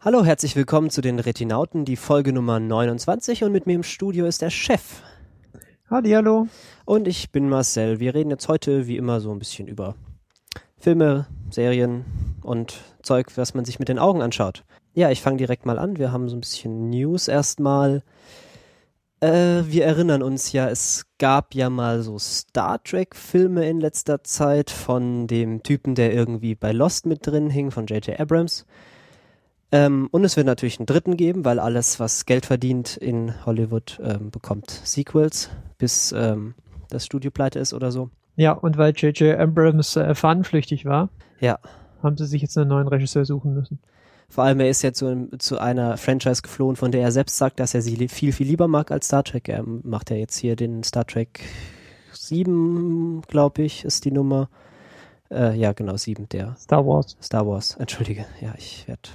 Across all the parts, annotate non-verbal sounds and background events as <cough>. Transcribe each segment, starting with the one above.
Hallo, herzlich willkommen zu den Retinauten, die Folge Nummer 29 und mit mir im Studio ist der Chef. Hallo. Und ich bin Marcel. Wir reden jetzt heute wie immer so ein bisschen über Filme, Serien und Zeug, was man sich mit den Augen anschaut. Ja, ich fange direkt mal an. Wir haben so ein bisschen News erstmal. Äh, wir erinnern uns ja, es gab ja mal so Star Trek-Filme in letzter Zeit von dem Typen, der irgendwie bei Lost mit drin hing, von J.J. Abrams. Ähm, und es wird natürlich einen dritten geben, weil alles, was Geld verdient in Hollywood, ähm, bekommt Sequels, bis ähm, das Studio pleite ist oder so. Ja, und weil J.J. Abrams äh, fahnenflüchtig war, ja. haben sie sich jetzt einen neuen Regisseur suchen müssen. Vor allem, er ist ja zu, zu einer Franchise geflohen, von der er selbst sagt, dass er sie viel, viel lieber mag als Star Trek. Er macht ja jetzt hier den Star Trek 7, glaube ich, ist die Nummer. Äh, ja, genau, 7, der. Star Wars. Star Wars, entschuldige. Ja, ich werde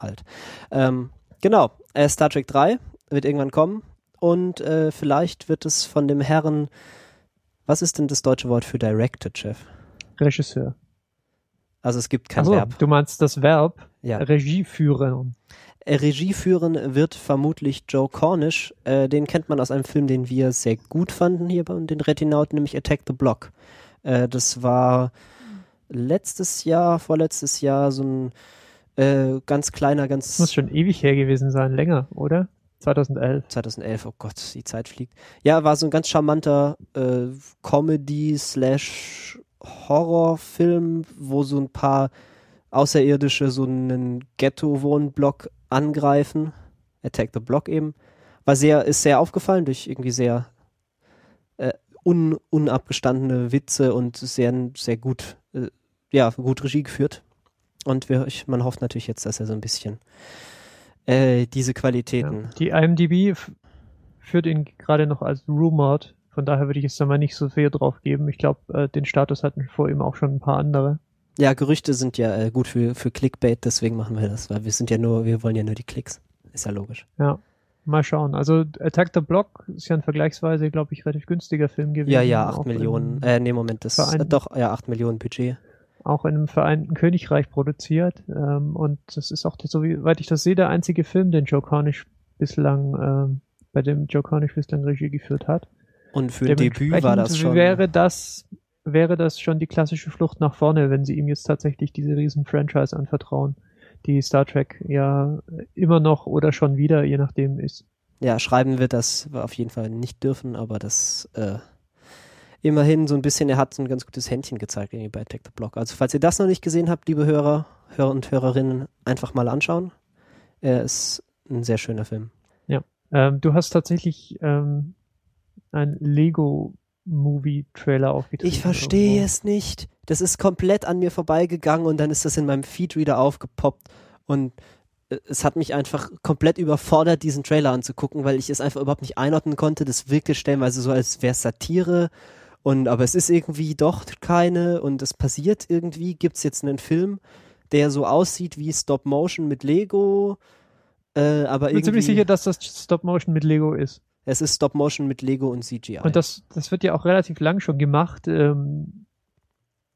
alt. Ähm, genau, äh, Star Trek 3 wird irgendwann kommen und äh, vielleicht wird es von dem Herren, was ist denn das deutsche Wort für Directed, Chef? Regisseur. Also es gibt kein Achso, Verb. du meinst das Verb Ja. Regie führen. Äh, Regie führen wird vermutlich Joe Cornish. Äh, den kennt man aus einem Film, den wir sehr gut fanden hier bei den Retinauten, nämlich Attack the Block. Äh, das war letztes Jahr, vorletztes Jahr so ein äh, ganz kleiner, ganz Das muss schon ewig her gewesen sein, länger, oder? 2011. 2011, oh Gott, die Zeit fliegt. Ja, war so ein ganz charmanter äh, Comedy slash Horrorfilm, wo so ein paar Außerirdische so einen Ghetto-Wohnblock angreifen. Attack the Block eben. War sehr, ist sehr aufgefallen durch irgendwie sehr äh, un, unabgestandene Witze und sehr, sehr gut, äh, ja, gut Regie geführt. Und wir, ich, man hofft natürlich jetzt, dass er so ein bisschen äh, diese Qualitäten Ja. Die IMDb führt ihn gerade noch als rumored. Von daher würde ich jetzt da mal nicht so viel drauf geben. Ich glaube, äh, den Status hatten vor ihm auch schon ein paar andere. Ja, Gerüchte sind ja äh, gut für, für Clickbait, deswegen machen wir das, weil wir sind ja nur, wir wollen ja nur die Klicks. Ist ja logisch. Ja. Mal schauen. Also Attack the Block ist ja ein vergleichsweise, glaube ich, relativ günstiger Film gewesen. Ja, ja, 8 Auch Millionen, äh, nee, Moment, das, äh, doch, ja, 8 Millionen Budget. Auch in einem Vereinten Königreich produziert. Ähm, und das ist auch, soweit ich das sehe, der einzige Film, den Joe Cornish bislang, ähm, bei dem Joe Cornish bislang Regie geführt hat. Und für ein Debüt war das schon. Wäre das, wäre das schon die klassische Flucht nach vorne, wenn sie ihm jetzt tatsächlich diese riesen Franchise anvertrauen, die Star Trek ja immer noch oder schon wieder, je nachdem ist. Ja, schreiben wird das auf jeden Fall nicht dürfen, aber das, äh, immerhin so ein bisschen, er hat so ein ganz gutes Händchen gezeigt irgendwie bei Attack the Block. Also falls ihr das noch nicht gesehen habt, liebe Hörer, Hörer und Hörerinnen, einfach mal anschauen. Er ist ein sehr schöner Film. Ähm, du hast tatsächlich ähm, ein Lego-Movie-Trailer aufgetreten. Ich verstehe irgendwo. es nicht. Das ist komplett an mir vorbeigegangen und dann ist das in meinem Feed wieder aufgepoppt und äh, es hat mich einfach komplett überfordert, diesen Trailer anzugucken, weil ich es einfach überhaupt nicht einordnen konnte. Das wirkte stellenweise so, als wäre es Satire und aber es ist irgendwie doch keine und es passiert irgendwie. Gibt es jetzt einen Film, der so aussieht wie Stop Motion mit Lego, äh, aber Ich bin ziemlich sicher, dass das Stop-Motion mit Lego ist. es ist Stop Motion mit Lego und CGI. Und das, das wird ja auch relativ lang schon gemacht. Ähm,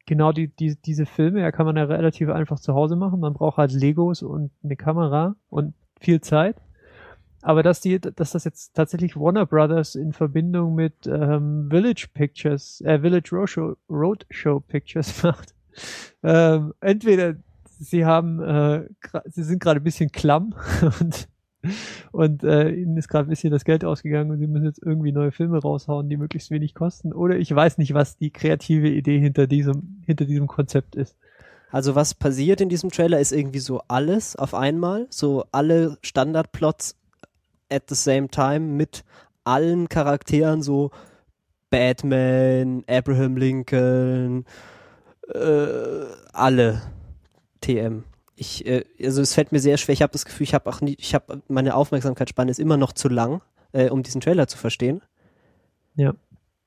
genau die, die, diese Filme, ja, kann man ja relativ einfach zu Hause machen. Man braucht halt Legos und eine Kamera und viel Zeit. Aber dass die, dass das jetzt tatsächlich Warner Brothers in Verbindung mit ähm, Village Pictures, äh, Village Roadshow, Roadshow Pictures <laughs> macht, ähm, entweder sie haben, äh, sie sind gerade ein bisschen klamm <laughs> und und äh, ihnen ist gerade ein bisschen das Geld ausgegangen und sie müssen jetzt irgendwie neue Filme raushauen, die möglichst wenig kosten. Oder ich weiß nicht, was die kreative Idee hinter diesem, hinter diesem Konzept ist. Also was passiert in diesem Trailer ist irgendwie so alles auf einmal, so alle Standardplots at the same time mit allen Charakteren, so Batman, Abraham Lincoln, äh, alle TM. Ich, äh, also es fällt mir sehr schwer. Ich habe das Gefühl, ich habe auch nie, ich habe meine Aufmerksamkeitsspanne ist immer noch zu lang, äh, um diesen Trailer zu verstehen. Ja.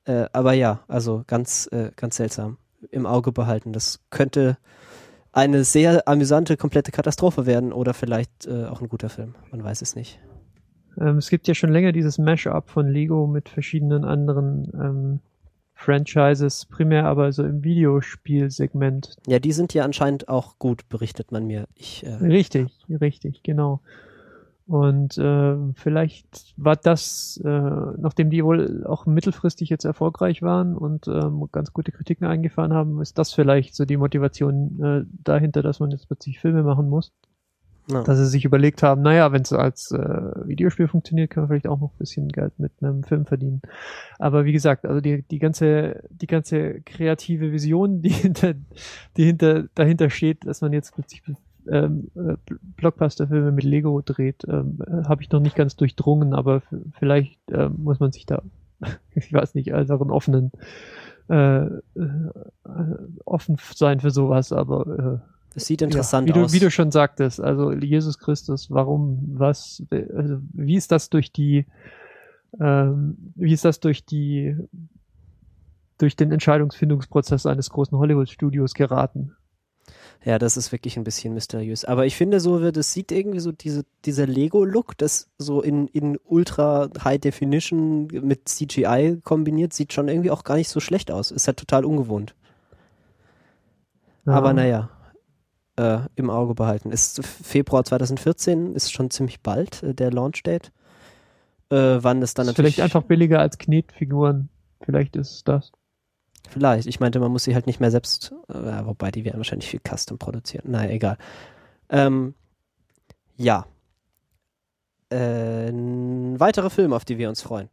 Äh, aber ja, also ganz, äh, ganz seltsam im Auge behalten. Das könnte eine sehr amüsante, komplette Katastrophe werden oder vielleicht äh, auch ein guter Film. Man weiß es nicht. Ähm, es gibt ja schon länger dieses Mash-up von Lego mit verschiedenen anderen ähm, Franchises, primär aber so im Videospielsegment. Ja, die sind ja anscheinend auch gut, berichtet man mir. Ich, äh, richtig, richtig, genau. Und äh, vielleicht war das, äh, nachdem die wohl auch mittelfristig jetzt erfolgreich waren und ähm, ganz gute Kritiken eingefahren haben, ist das vielleicht so die Motivation äh, dahinter, dass man jetzt plötzlich Filme machen muss. Ja. Dass sie sich überlegt haben, naja, wenn es als äh, Videospiel funktioniert, können wir vielleicht auch noch ein bisschen Geld mit einem Film verdienen. Aber wie gesagt, also die, die ganze, die ganze kreative Vision, die hinter, die hinter, dahinter steht, dass man jetzt plötzlich ähm, äh, Blockbuster-Filme mit Lego dreht, ähm, äh, habe ich noch nicht ganz durchdrungen, aber vielleicht äh, muss man sich da, <laughs> ich weiß nicht, als auch einen offenen, äh, äh, offen sein für sowas, aber äh, es sieht interessant ja, wie aus. Du, wie du schon sagtest, also Jesus Christus, warum, was, also wie ist das durch die, ähm, wie ist das durch die, durch den Entscheidungsfindungsprozess eines großen Hollywood-Studios geraten? Ja, das ist wirklich ein bisschen mysteriös. Aber ich finde so, das sieht irgendwie so diese, dieser Lego-Look, das so in, in ultra High Definition mit CGI kombiniert, sieht schon irgendwie auch gar nicht so schlecht aus. Ist halt total ungewohnt. Ja. Aber naja, äh, im Auge behalten. Ist Februar 2014, ist schon ziemlich bald äh, der Launch-Date. Äh, wann es dann ist natürlich. Vielleicht einfach billiger als Knetfiguren. Vielleicht ist es das. Vielleicht. Ich meinte, man muss sie halt nicht mehr selbst, äh, wobei die werden wahrscheinlich viel Custom produzieren. Naja, egal. Ähm, ja. Äh, weitere Filme, auf die wir uns freuen.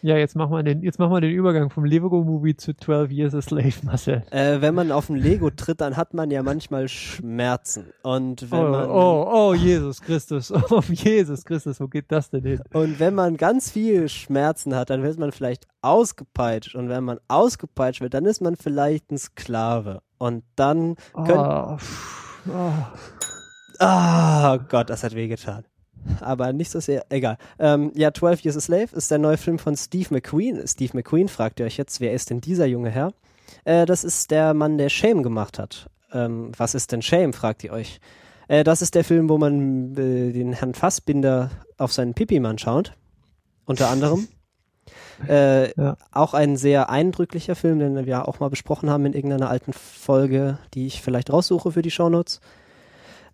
Ja, jetzt machen wir den, jetzt machen wir den Übergang vom Lego-Movie zu 12 Years a Slave, Marcel. Äh, wenn man auf ein Lego tritt, dann hat man ja manchmal Schmerzen. Und wenn oh, man. Oh, oh, Jesus Christus. <laughs> Oh, Jesus Christus, wo geht das denn hin? Und wenn man ganz viel Schmerzen hat, dann wird man vielleicht ausgepeitscht. Und wenn man ausgepeitscht wird, dann ist man vielleicht ein Sklave. Und dann. Könnt, oh, oh. oh Gott, das hat wehgetan aber nicht so sehr, egal. Ähm, ja, 12 Years a Slave ist der neue Film von Steve McQueen. Steve McQueen fragt ihr euch jetzt, wer ist denn dieser junge Herr? Äh, das ist der Mann, der Shame gemacht hat. Ähm, was ist denn Shame, fragt ihr euch. Äh, das ist der Film, wo man äh, den Herrn Fassbinder auf seinen Pipi-Mann schaut. Unter anderem. <laughs> Äh, ja. Auch ein sehr eindrücklicher Film, den wir auch mal besprochen haben in irgendeiner alten Folge, die ich vielleicht raussuche für die Shownotes.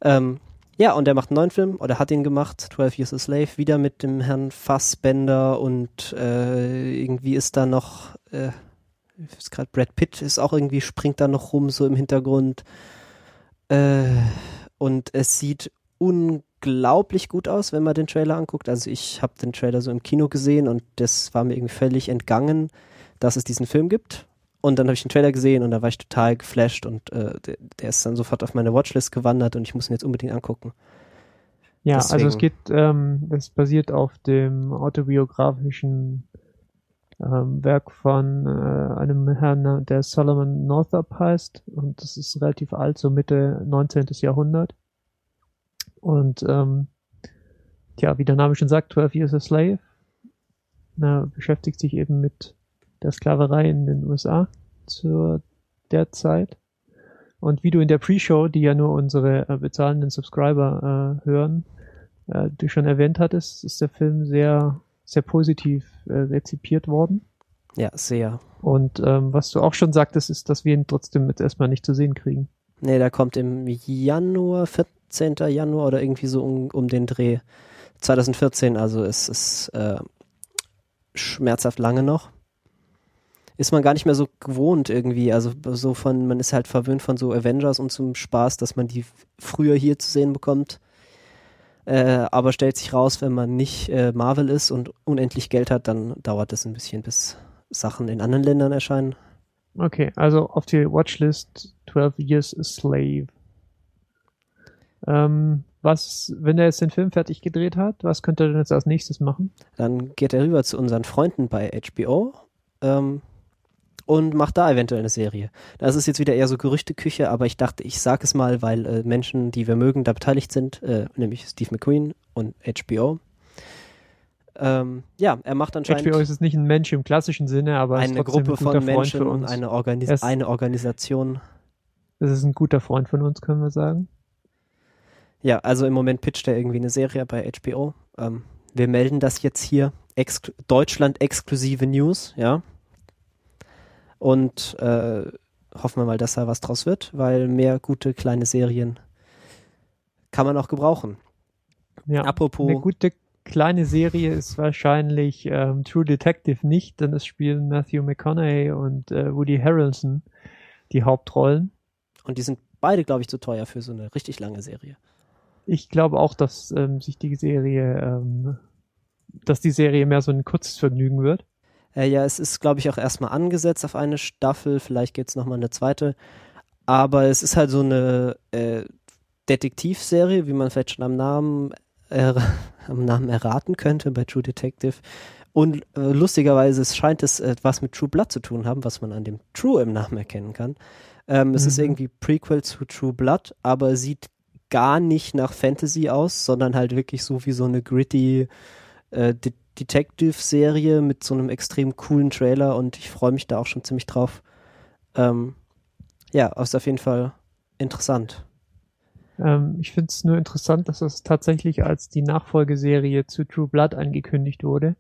Ähm, ja, und er macht einen neuen Film, oder hat ihn gemacht, 12 Years a Slave, wieder mit dem Herrn Fassbender und äh, irgendwie ist da noch, äh, ist gerade Brad Pitt ist auch irgendwie, springt da noch rum, so im Hintergrund. Äh, und es sieht unglaublich gut aus, wenn man den Trailer anguckt. Also ich habe den Trailer so im Kino gesehen und das war mir irgendwie völlig entgangen, dass es diesen Film gibt. Und dann habe ich den Trailer gesehen und da war ich total geflasht und äh, der, der, ist dann sofort auf meine Watchlist gewandert und ich muss ihn jetzt unbedingt angucken. Ja, Deswegen. also es geht, ähm, es basiert auf dem autobiografischen ähm, Werk von äh, einem Herrn, der Solomon Northup heißt und das ist relativ alt, so Mitte 19. Jahrhundert. Und ähm, tja, wie der Name schon sagt, 12 Years a Slave, na, beschäftigt sich eben mit der Sklaverei in den USA zu der Zeit. Und wie du in der Pre-Show, die ja nur unsere äh, bezahlenden Subscriber äh, hören, äh, du schon erwähnt hattest, ist der Film sehr, sehr positiv äh, rezipiert worden. Ja, sehr. Und ähm, was du auch schon sagtest, ist, dass wir ihn trotzdem jetzt erstmal nicht zu sehen kriegen. Nee, der kommt im Januar, 14. Januar oder irgendwie so um, um den Dreh 2014. Also es ist äh, schmerzhaft lange noch ist man gar nicht mehr so gewohnt irgendwie. Also so von, man ist halt verwöhnt von so Avengers und zum Spaß, dass man die früher hier zu sehen bekommt. Äh, aber stellt sich raus, wenn man nicht äh, Marvel ist und unendlich Geld hat, dann dauert es ein bisschen, bis Sachen in anderen Ländern erscheinen. Okay, also auf die Watchlist 12 Years a Slave. Ähm, was, wenn er jetzt den Film fertig gedreht hat, was könnte er denn jetzt als nächstes machen? Dann geht er rüber zu unseren Freunden bei HBO. Ähm, und macht da eventuell eine Serie. Das ist jetzt wieder eher so Gerüchteküche, aber ich dachte, ich sage es mal, weil äh, Menschen, die wir mögen, da beteiligt sind, äh, nämlich Steve McQueen und HBO. Ähm, ja, er macht anscheinend. HBO ist es nicht ein Mensch im klassischen Sinne, aber eine Gruppe ein von Menschen, eine, Organis eine Organisation. Das ist ein guter Freund von uns, können wir sagen. Ja, also im Moment pitcht er irgendwie eine Serie bei HBO. Ähm, wir melden das jetzt hier. Ex Deutschland exklusive News, ja. Und äh, hoffen wir mal, dass da was draus wird, weil mehr gute kleine Serien kann man auch gebrauchen. Ja, Apropos. Eine gute kleine Serie ist wahrscheinlich ähm, True Detective nicht, denn es spielen Matthew McConaughey und äh, Woody Harrelson die Hauptrollen. Und die sind beide, glaube ich, zu teuer für so eine richtig lange Serie. Ich glaube auch, dass ähm, sich die Serie, ähm, dass die Serie mehr so ein kurzes Vergnügen wird. Äh, ja, es ist, glaube ich, auch erstmal angesetzt auf eine Staffel. Vielleicht gibt es nochmal eine zweite. Aber es ist halt so eine äh, Detektivserie, wie man vielleicht schon am Namen, äh, <laughs> am Namen erraten könnte bei True Detective. Und äh, lustigerweise scheint es etwas mit True Blood zu tun haben, was man an dem True im Namen erkennen kann. Ähm, mhm. Es ist mhm. irgendwie Prequel zu True Blood, aber sieht gar nicht nach Fantasy aus, sondern halt wirklich so wie so eine gritty äh, De Detective-Serie mit so einem extrem coolen Trailer und ich freue mich da auch schon ziemlich drauf. Ähm, ja, ist auf jeden Fall interessant. Ähm, ich finde es nur interessant, dass das tatsächlich als die Nachfolgeserie zu True Blood angekündigt wurde.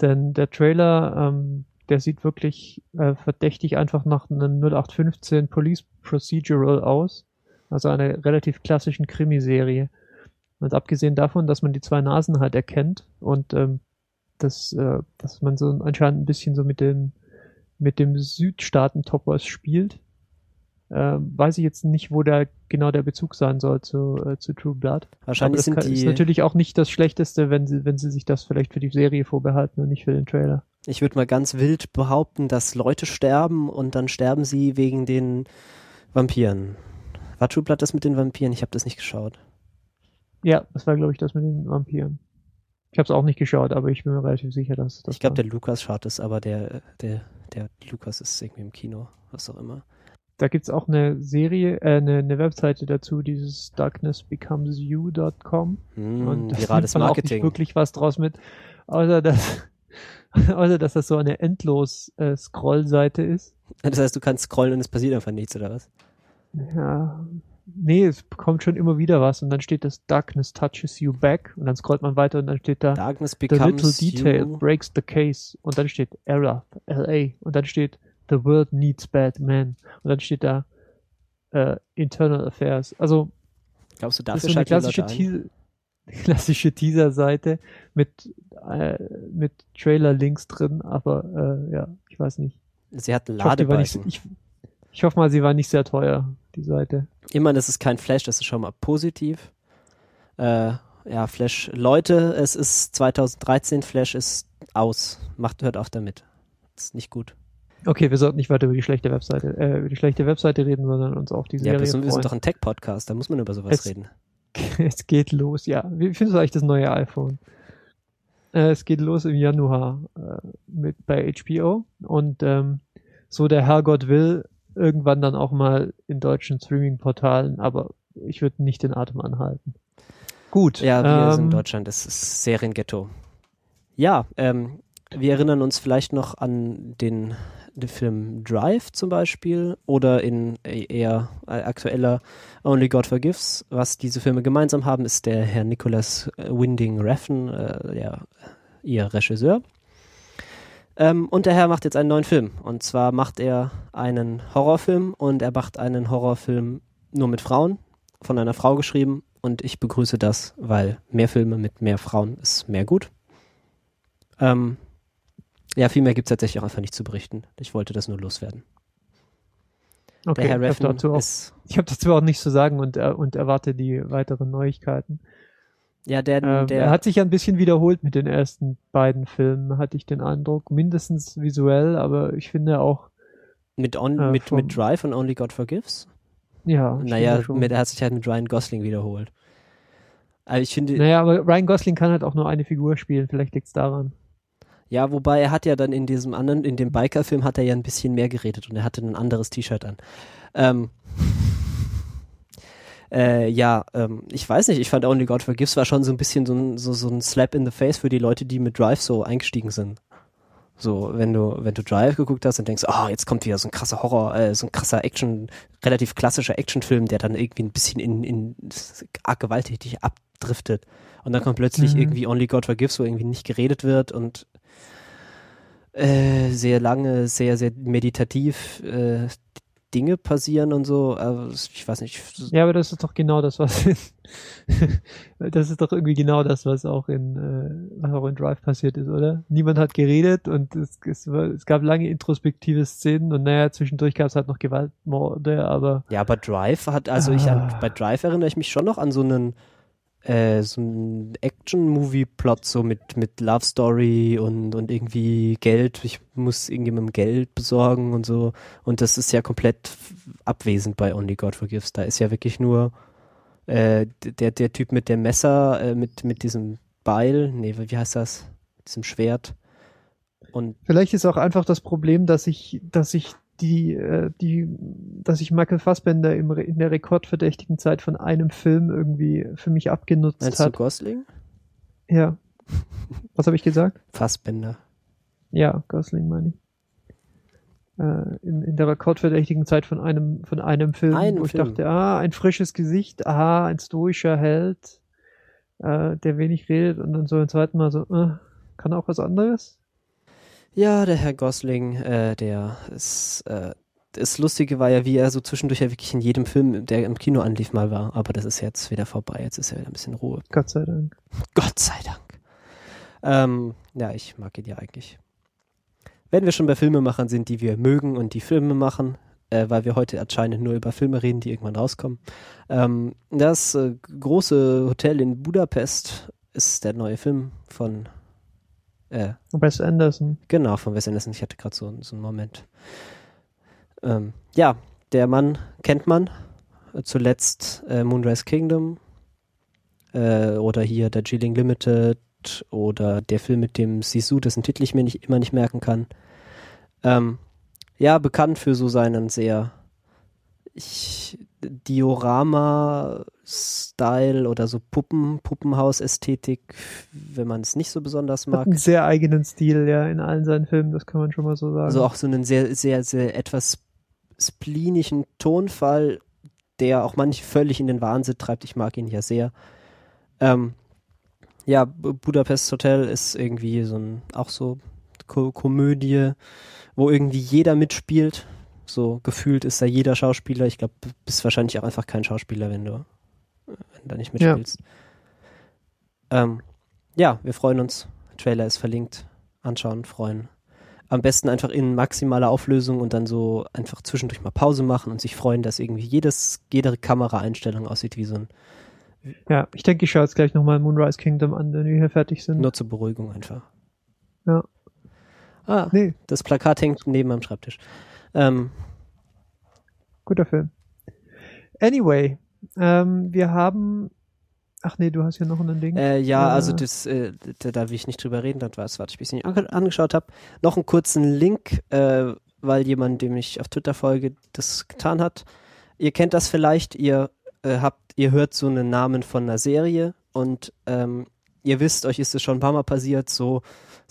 Denn der Trailer, ähm, der sieht wirklich äh, verdächtig einfach nach einem 0815 Police Procedural aus. Also einer relativ klassischen Krimiserie. Und abgesehen davon, dass man die zwei Nasen halt erkennt und ähm, dass, äh, dass man so anscheinend ein bisschen so mit dem mit dem Südstaaten-Toppers spielt, äh, weiß ich jetzt nicht, wo da genau der Bezug sein soll zu, äh, zu True Blood. Wahrscheinlich Aber sind kann, ist natürlich auch nicht das Schlechteste, wenn sie, wenn sie sich das vielleicht für die Serie vorbehalten und nicht für den Trailer. Ich würde mal ganz wild behaupten, dass Leute sterben und dann sterben sie wegen den Vampiren. War True Blood das mit den Vampiren? Ich habe das nicht geschaut. Ja, das war, glaube ich, das mit den Vampiren. Ich habe es auch nicht geschaut, aber ich bin mir relativ sicher, dass das. Ich glaube, der Lukas schaut es, aber der, der, der Lukas ist irgendwie im Kino, was auch immer. Da gibt's auch eine Serie, äh, eine, eine Webseite dazu, dieses darknessbecomesyou.com. Mm, und da virales man Marketing. auch nicht wirklich was draus mit, außer dass, <laughs> außer dass das so eine endlos äh, Scrollseite ist. Das heißt, du kannst scrollen und es passiert einfach nichts, oder was? Ja, nee, es kommt schon immer wieder was und dann steht das Darkness touches you back und dann scrollt man weiter und dann steht da Darkness The little detail you. breaks the case und dann steht Error, LA und dann steht The world needs bad men und dann steht da äh, Internal Affairs. Also glaubst du, dafür das ist so eine klassische, Te <laughs> klassische Teaser-Seite mit äh, mit Trailer-Links drin, aber äh, ja, ich weiß nicht. Sie hat Ladebalken. Ich, ich hoffe mal, sie war nicht sehr teuer, die Seite. Immerhin ist es kein Flash, das ist schon mal positiv. Äh, ja, Flash, Leute, es ist 2013, Flash ist aus. Macht, hört auf damit. Das ist nicht gut. Okay, wir sollten nicht weiter über die schlechte Webseite, äh, über die schlechte Webseite reden, sondern uns auf die Serie Ja, wir sind doch ein Tech-Podcast, da muss man über sowas es, reden. <laughs> Es geht los, ja. Wie findest du eigentlich das neue iPhone? Äh, es geht los im Januar äh, mit bei HBO und ähm, so der Herrgott will, irgendwann dann auch mal in deutschen Streaming-Portalen, aber ich würde nicht den Atem anhalten. Gut. Ja, wir ähm, sind in Deutschland, das ist Serienghetto. Ja, ähm, wir erinnern uns vielleicht noch an den, den Film Drive zum Beispiel oder in eher aktueller Only God Forgives. Was diese Filme gemeinsam haben, ist der Herr Nicholas Winding Refn, äh, der, ihr Regisseur. Ähm, und der Herr macht jetzt einen neuen Film. Und zwar macht er einen Horrorfilm und er macht einen Horrorfilm nur mit Frauen, von einer Frau geschrieben. Und ich begrüße das, weil mehr Filme mit mehr Frauen ist mehr gut. Ähm, ja, viel mehr gibt es tatsächlich auch einfach nicht zu berichten. Ich wollte das nur loswerden. Okay, der Herr ich habe dazu, hab dazu, auch nichts zu sagen und, äh, und erwarte die weiteren Neuigkeiten. Ja, der, ähm, der er hat sich ja ein bisschen wiederholt mit den ersten beiden Filmen, hatte ich den Eindruck. Mindestens visuell, aber ich finde auch. Mit, on, äh, mit, vom, mit Drive und Only God Forgives? Ja. Naja, mit, er hat sich halt mit Ryan Gosling wiederholt. Aber ich finde. Naja, aber Ryan Gosling kann halt auch nur eine Figur spielen, vielleicht liegt es daran. Ja, wobei er hat ja dann in diesem anderen, in dem Biker-Film hat er ja ein bisschen mehr geredet und er hatte ein anderes T-Shirt an. Ähm, äh, ja, ähm, ich weiß nicht, ich fand Only God Forgives war schon so ein bisschen so ein, so, so ein Slap in the Face für die Leute, die mit Drive so eingestiegen sind. So, wenn du, wenn du Drive geguckt hast und denkst, oh, jetzt kommt wieder so ein krasser Horror, äh, so ein krasser Action, relativ klassischer Actionfilm, der dann irgendwie ein bisschen in, in arg gewalttätig abdriftet. Und dann kommt plötzlich mhm. irgendwie Only God Forgives, wo irgendwie nicht geredet wird und äh, sehr lange, sehr, sehr meditativ äh, Dinge passieren und so. Aber ich weiß nicht. Ja, aber das ist doch genau das, was in, <laughs> das ist doch irgendwie genau das, was auch in äh, was auch in Drive passiert ist, oder? Niemand hat geredet und es, es, es gab lange introspektive Szenen und naja, zwischendurch gab es halt noch Gewaltmorde, aber ja, aber Drive hat also ah. ich an, bei Drive erinnere ich mich schon noch an so einen äh, so ein Action-Movie-Plot, so mit, mit Love Story und, und irgendwie Geld. Ich muss irgendjemandem Geld besorgen und so. Und das ist ja komplett abwesend bei Only God Forgives. Da ist ja wirklich nur äh, der, der Typ mit dem Messer, äh, mit, mit diesem Beil, nee, wie heißt das? Diesem Schwert. Und Vielleicht ist auch einfach das Problem, dass ich, dass ich die, äh, die, dass ich Michael Fassbender im, in der rekordverdächtigen Zeit von einem Film irgendwie für mich abgenutzt Meinst hat. Du Gosling? Ja. Was habe ich gesagt? Fassbender. Ja, Gosling meine ich. Äh, in, in der rekordverdächtigen Zeit von einem, von einem Film, Ein wo Film. ich dachte, ah, ein frisches Gesicht, aha, ein stoischer Held, äh, der wenig redet und dann so ein zweites Mal so, äh, kann auch was anderes? Ja, der Herr Gosling, äh, der ist, äh, das Lustige war ja, wie er so zwischendurch ja wirklich in jedem Film, der im Kino anlief, mal war. Aber das ist jetzt wieder vorbei. Jetzt ist ja wieder ein bisschen Ruhe. Gott sei Dank. Gott sei Dank. Ähm, ja, ich mag ihn ja eigentlich. Wenn wir schon bei Filmemachern sind, die wir mögen und die Filme machen, äh, weil wir heute anscheinend nur über Filme reden, die irgendwann rauskommen. Ähm, das äh, große Hotel in Budapest ist der neue Film von äh, Wes Anderson. Genau, von Wes Anderson. Ich hatte gerade so, so einen Moment. Ähm, ja, der Mann kennt man. Zuletzt äh, Moonrise Kingdom äh, oder hier Darjeeling Limited oder der Film mit dem Sisu, dessen Titel ich mir nicht, immer nicht merken kann. Ähm, ja, bekannt für so seinen sehr ich, Diorama-Style oder so Puppen, Puppenhaus-Ästhetik, wenn man es nicht so besonders mag. Hat einen sehr eigenen Stil, ja, in allen seinen Filmen, das kann man schon mal so sagen. Also auch so einen sehr, sehr, sehr etwas splinischen Tonfall, der auch manche völlig in den Wahnsinn treibt. Ich mag ihn ja sehr. Ähm, ja, Budapest Hotel ist irgendwie so ein, auch so Ko Komödie, wo irgendwie jeder mitspielt so gefühlt ist da jeder Schauspieler. Ich glaube, du bist wahrscheinlich auch einfach kein Schauspieler, wenn du, wenn du da nicht mitspielst. Ja. Ähm, ja, wir freuen uns. Trailer ist verlinkt. Anschauen, freuen. Am besten einfach in maximaler Auflösung und dann so einfach zwischendurch mal Pause machen und sich freuen, dass irgendwie jedes, jede Kameraeinstellung aussieht wie so ein. Ja, ich denke, ich schaue jetzt gleich nochmal Moonrise Kingdom an, wenn wir hier fertig sind. Nur zur Beruhigung einfach. Ja. Ah, nee. das Plakat hängt neben am Schreibtisch. Ähm, Guter Film. Anyway, ähm, wir haben. Ach nee, du hast ja noch ein Ding. Äh, ja, äh, also das, äh, da, da will ich nicht drüber reden, das war es, was ich ein bisschen angeschaut habe. Noch einen kurzen Link, äh, weil jemand, dem ich auf Twitter folge, das getan hat. Ihr kennt das vielleicht, ihr äh, habt, ihr hört so einen Namen von einer Serie und ähm, ihr wisst, euch ist es schon ein paar Mal passiert, so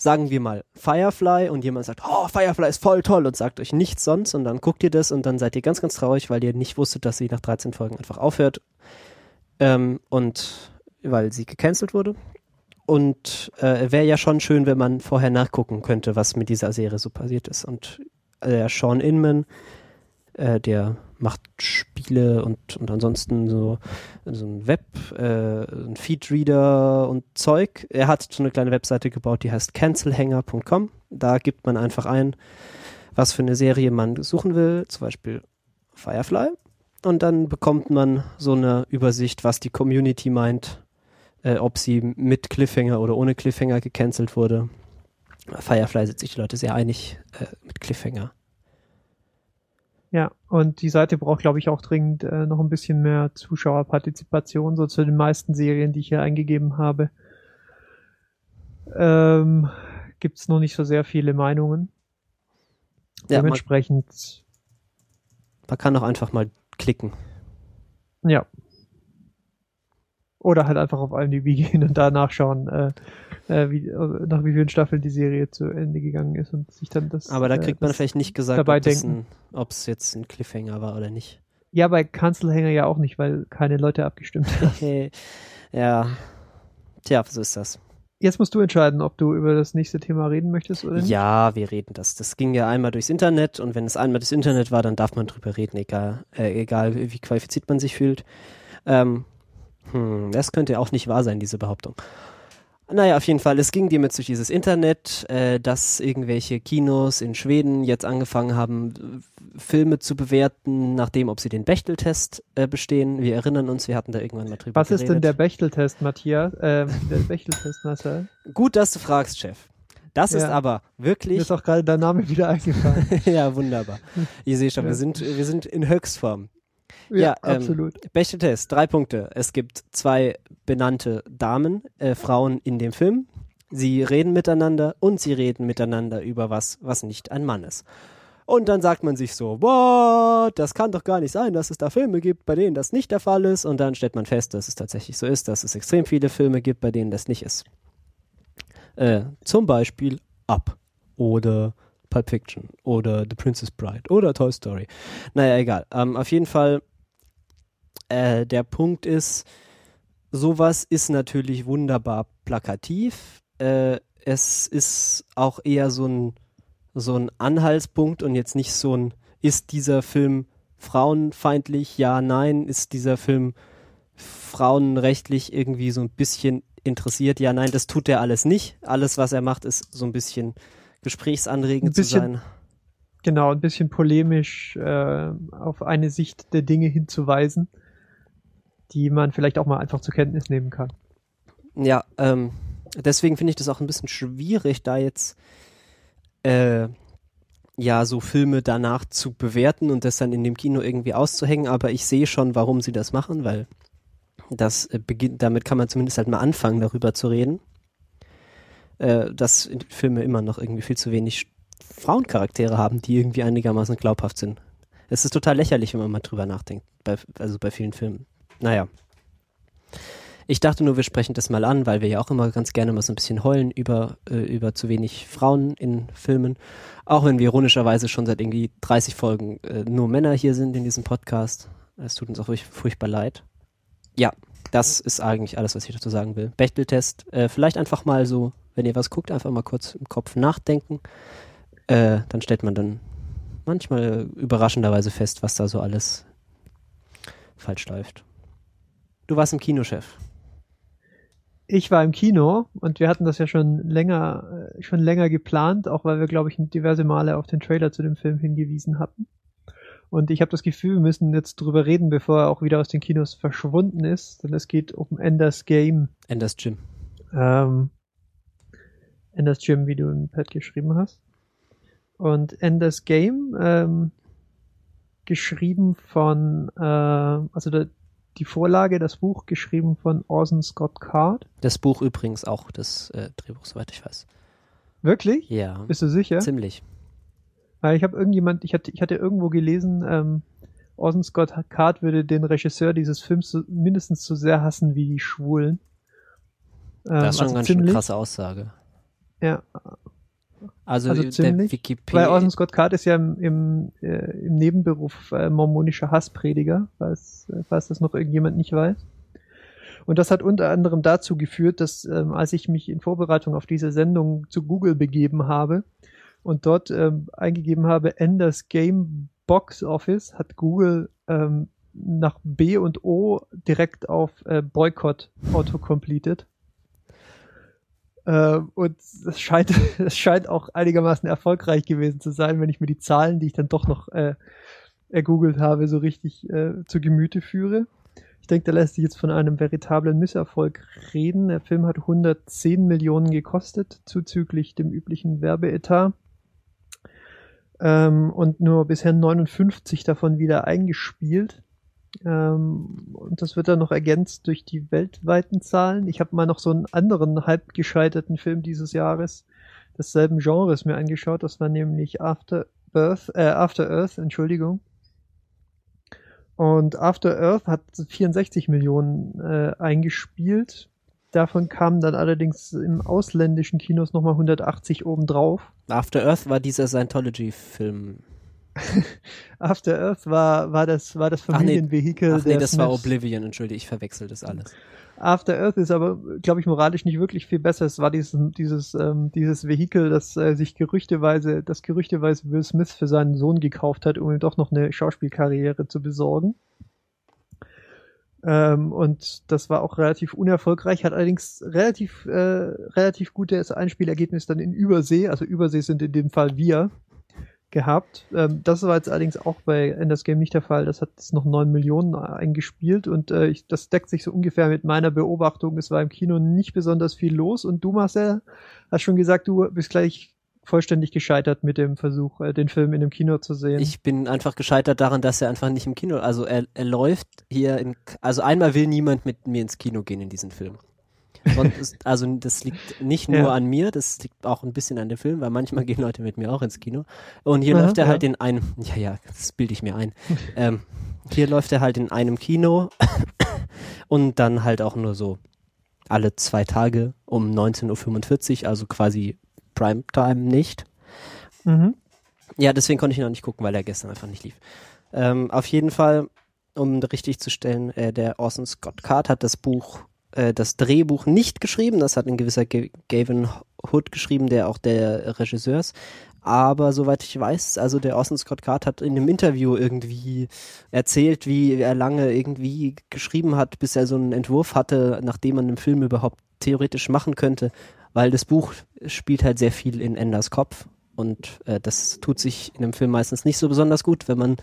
sagen wir mal Firefly und jemand sagt, oh, Firefly ist voll toll und sagt euch nichts sonst und dann guckt ihr das und dann seid ihr ganz, ganz traurig, weil ihr nicht wusstet, dass sie nach 13 Folgen einfach aufhört ähm, und weil sie gecancelt wurde. Und äh, wäre ja schon schön, wenn man vorher nachgucken könnte, was mit dieser Serie so passiert ist. Und äh, Sean Inman, äh, der macht Spiele und, und ansonsten so, so ein Web, äh, ein Feedreader und Zeug. Er hat so eine kleine Webseite gebaut, die heißt cancelhanger.com. Da gibt man einfach ein, was für eine Serie man suchen will, zum Beispiel Firefly. Und dann bekommt man so eine Übersicht, was die Community meint, äh, ob sie mit Cliffhanger oder ohne Cliffhanger gecancelt wurde. Firefly sind sich die Leute sehr einig äh, mit Cliffhanger. Ja, und die Seite braucht, glaube ich, auch dringend äh, noch ein bisschen mehr Zuschauerpartizipation, so zu den meisten Serien, die ich hier eingegeben habe. Ähm, Gibt es noch nicht so sehr viele Meinungen. Ja, Dementsprechend. Man, man kann auch einfach mal klicken. Ja. Oder halt einfach auf IMDb gehen und da nachschauen, äh, äh, wie, nach wie vielen Staffeln die Serie zu Ende gegangen ist und sich dann das. Aber da äh, kriegt äh, man vielleicht nicht gesagt, ob, es jetzt ein Cliffhanger war oder nicht. Ja, bei Kanzelhänger ja auch nicht, weil keine Leute abgestimmt haben. <laughs> ja. Tja, so ist das. Jetzt musst du entscheiden, ob du über das nächste Thema reden möchtest oder nicht. Ja, wir reden das. Das ging ja einmal durchs Internet und wenn es einmal das Internet war, dann darf man drüber reden, egal, äh, egal wie qualifiziert man sich fühlt. Ähm, hm, das könnte ja auch nicht wahr sein, diese Behauptung. Naja, auf jeden Fall, es ging dir jetzt durch dieses Internet, äh, dass irgendwelche Kinos in Schweden jetzt angefangen haben, Filme zu bewerten, nachdem, ob sie den Bechteltest äh, bestehen. Wir erinnern uns, wir hatten da irgendwann mal drüber Was geredet. ist denn der Bechteltest, Matthias? Ähm, der Bechteltest, Marcel? Gut, dass du fragst, Chef. Das ist Ja. aber Mir wirklich. ist auch gerade dein Name wieder eingefallen. <laughs> ja, wunderbar. Ich sehe schon, Ja. wir sind, wir sind in Höchstform. Ja, ähm, absolut. Bechteltest, drei Punkte. Es gibt zwei benannte Damen, äh, Frauen in dem Film. Sie reden miteinander und sie reden miteinander über was, was nicht ein Mann ist. Und dann sagt man sich so, what, das kann doch gar nicht sein, dass es da Filme gibt, bei denen das nicht der Fall ist. Und dann stellt man fest, dass es tatsächlich so ist, dass es extrem viele Filme gibt, bei denen das nicht ist. Äh, zum Beispiel Up oder Pulp Fiction oder The Princess Bride oder Toy Story. Naja, egal. Ähm, auf jeden Fall, äh, der Punkt ist, sowas ist natürlich wunderbar plakativ. Äh, es ist auch eher so ein, so ein Anhaltspunkt und jetzt nicht so ein, ist dieser Film frauenfeindlich? Ja, nein. Ist dieser Film frauenrechtlich irgendwie so ein bisschen interessiert? Ja, nein, das tut er alles nicht. Alles, was er macht, ist so ein bisschen gesprächsanregend Ein bisschen- zu sein. Genau, ein bisschen polemisch äh, auf eine Sicht der Dinge hinzuweisen, die man vielleicht auch mal einfach zur Kenntnis nehmen kann. Ja, ähm, deswegen finde ich das auch ein bisschen schwierig, da jetzt äh, ja so Filme danach zu bewerten und das dann in dem Kino irgendwie auszuhängen, aber ich sehe schon, warum sie das machen, weil das äh, beginnt, damit kann man zumindest halt mal anfangen, darüber zu reden. Äh, dass Filme immer noch irgendwie viel zu wenig Frauencharaktere haben, die irgendwie einigermaßen glaubhaft sind. Es ist total lächerlich, wenn man mal drüber nachdenkt, bei, also bei vielen Filmen. Naja. Ich dachte nur, wir sprechen das mal an, weil wir ja auch immer ganz gerne mal so ein bisschen heulen über, äh, über zu wenig Frauen in Filmen. Auch wenn wir ironischerweise schon seit irgendwie 30 Folgen äh, nur Männer hier sind in diesem Podcast. Es tut uns auch wirklich furchtbar leid. Ja, das ist eigentlich alles, was ich dazu sagen will. Bechteltest, äh, vielleicht einfach mal so, wenn ihr was guckt, einfach mal kurz im Kopf nachdenken. Äh, dann stellt man dann manchmal überraschenderweise fest, was da so alles falsch läuft. Du warst im Kinochef. Ich war im Kino und wir hatten das ja schon länger, äh, schon länger geplant, auch weil wir, glaube ich, diverse Male auf den Trailer zu dem Film hingewiesen hatten. Und ich habe das Gefühl, wir müssen jetzt drüber reden, bevor er auch wieder aus den Kinos verschwunden ist, denn es geht um Enders Game. Enders Gym. Ähm, Enders Gym, wie du im Pad geschrieben hast. Und Enders Game, ähm, geschrieben von, äh, also der, die Vorlage, das Buch geschrieben von Orson Scott Card. Das Buch übrigens auch, das äh, Drehbuch, soweit ich weiß. Wirklich? Ja, Bist du sicher? ziemlich. Weil ich habe irgendjemand, ich hatte, ich hatte irgendwo gelesen, ähm, Orson Scott Card würde den Regisseur dieses Films so, mindestens so sehr hassen wie die Schwulen. Ähm, Das ist schon also ganz schön ziemlich, krasse Aussage. Ja, Also, Also ziemlich, Wikipedia. Weil Orson Scott Card ist ja im, im, äh, im Nebenberuf äh, mormonischer Hassprediger, falls, äh, falls das noch irgendjemand nicht weiß. Und das hat unter anderem dazu geführt, dass ähm, als ich mich in Vorbereitung auf diese Sendung zu Google begeben habe und dort ähm, eingegeben habe Enders Game Box Office, hat Google ähm, nach B und O direkt auf äh, Boycott autocompleted. Äh, und es scheint, <laughs> es scheint auch einigermaßen erfolgreich gewesen zu sein, wenn ich mir die Zahlen, die ich dann doch noch äh, ergoogelt habe, so richtig äh, zu Gemüte führe. Ich denke, da lässt sich jetzt von einem veritablen Misserfolg reden. Der Film hat 110 Millionen gekostet, zuzüglich dem üblichen Werbeetat. Ähm, und nur bisher 59 davon wieder eingespielt. Ähm, und das wird dann noch ergänzt durch die weltweiten Zahlen. Ich habe mal noch so einen anderen halb gescheiterten Film dieses Jahres desselben Genres mir angeschaut. Das war nämlich After Earth, äh, After Earth, Entschuldigung. Und After Earth hat 64 Millionen äh, eingespielt. Davon kamen dann allerdings im ausländischen Kinos nochmal 180 obendrauf. After Earth war dieser Scientology-Film. <laughs> After Earth war, war das, war das Familienvehikel. Ach nee, ach nee das Smiths. war Oblivion, entschuldige, ich verwechsel das alles. After Earth ist aber, glaube ich, moralisch nicht wirklich viel besser. Es war dieses, dieses, ähm, dieses Vehikel, das äh, sich gerüchteweise, das gerüchteweise Will Smith für seinen Sohn gekauft hat, um ihm doch noch eine Schauspielkarriere zu besorgen. Ähm, und das war auch relativ unerfolgreich, hat allerdings relativ, äh, relativ gutes Einspielergebnis dann in Übersee, also Übersee sind in dem Fall wir, gehabt. Ähm, das war jetzt allerdings auch bei Enders Game nicht der Fall. Das hat jetzt noch neun Millionen eingespielt und äh, ich, das deckt sich so ungefähr mit meiner Beobachtung. Es war im Kino nicht besonders viel los und du, Marcel, hast schon gesagt, du bist gleich vollständig gescheitert mit dem Versuch, äh, den Film in dem Kino zu sehen. Ich bin einfach gescheitert daran, dass er einfach nicht im Kino, also er, er läuft hier in, also einmal will niemand mit mir ins Kino gehen in diesen Film. Also das liegt nicht nur ja. an mir, das liegt auch ein bisschen an dem Film, weil manchmal <laughs> gehen Leute mit mir auch ins Kino. Und hier ja, läuft er halt in einem, ja, ja, das bilde ich mir ein. ähm, hier läuft er halt in einem Kino <coughs> und dann halt auch nur so alle zwei Tage um 19.45 Uhr, also quasi Primetime nicht. Mhm. Ja, deswegen konnte ich ihn auch nicht gucken, weil er gestern einfach nicht lief. Ähm, auf jeden Fall, um richtig zu stellen, äh, der Orson Scott Card hat das Buch äh, das Drehbuch nicht geschrieben. Das hat ein gewisser Gavin Hood geschrieben, der auch der Regisseur ist. Aber soweit ich weiß, also der Orson Scott Card hat in einem Interview irgendwie erzählt, wie er lange irgendwie geschrieben hat, bis er so einen Entwurf hatte, nachdem man einen Film überhaupt theoretisch machen könnte, weil das Buch spielt halt sehr viel in Enders Kopf und äh, das tut sich in einem Film meistens nicht so besonders gut, wenn man,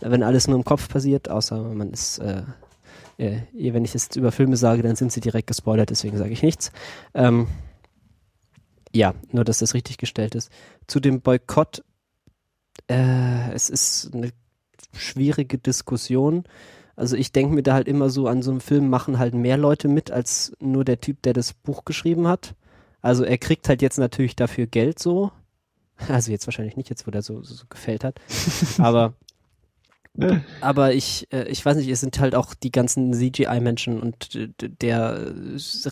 wenn alles nur im Kopf passiert, außer man ist äh, äh, wenn ich jetzt über Filme sage, dann sind sie direkt gespoilert, deswegen sage ich nichts. Ähm, ja, nur dass das richtig gestellt ist. Zu dem Boykott, äh, es ist eine schwierige Diskussion. Also ich denke mir da halt immer so, an so einem Film machen halt mehr Leute mit als nur der Typ, der das Buch geschrieben hat. Also er kriegt halt jetzt natürlich dafür Geld so. Also jetzt wahrscheinlich nicht, jetzt wo der so, so, so gefällt hat. <laughs> Aber Aber ich, äh, ich weiß nicht, es sind halt auch die ganzen CGI-Menschen und der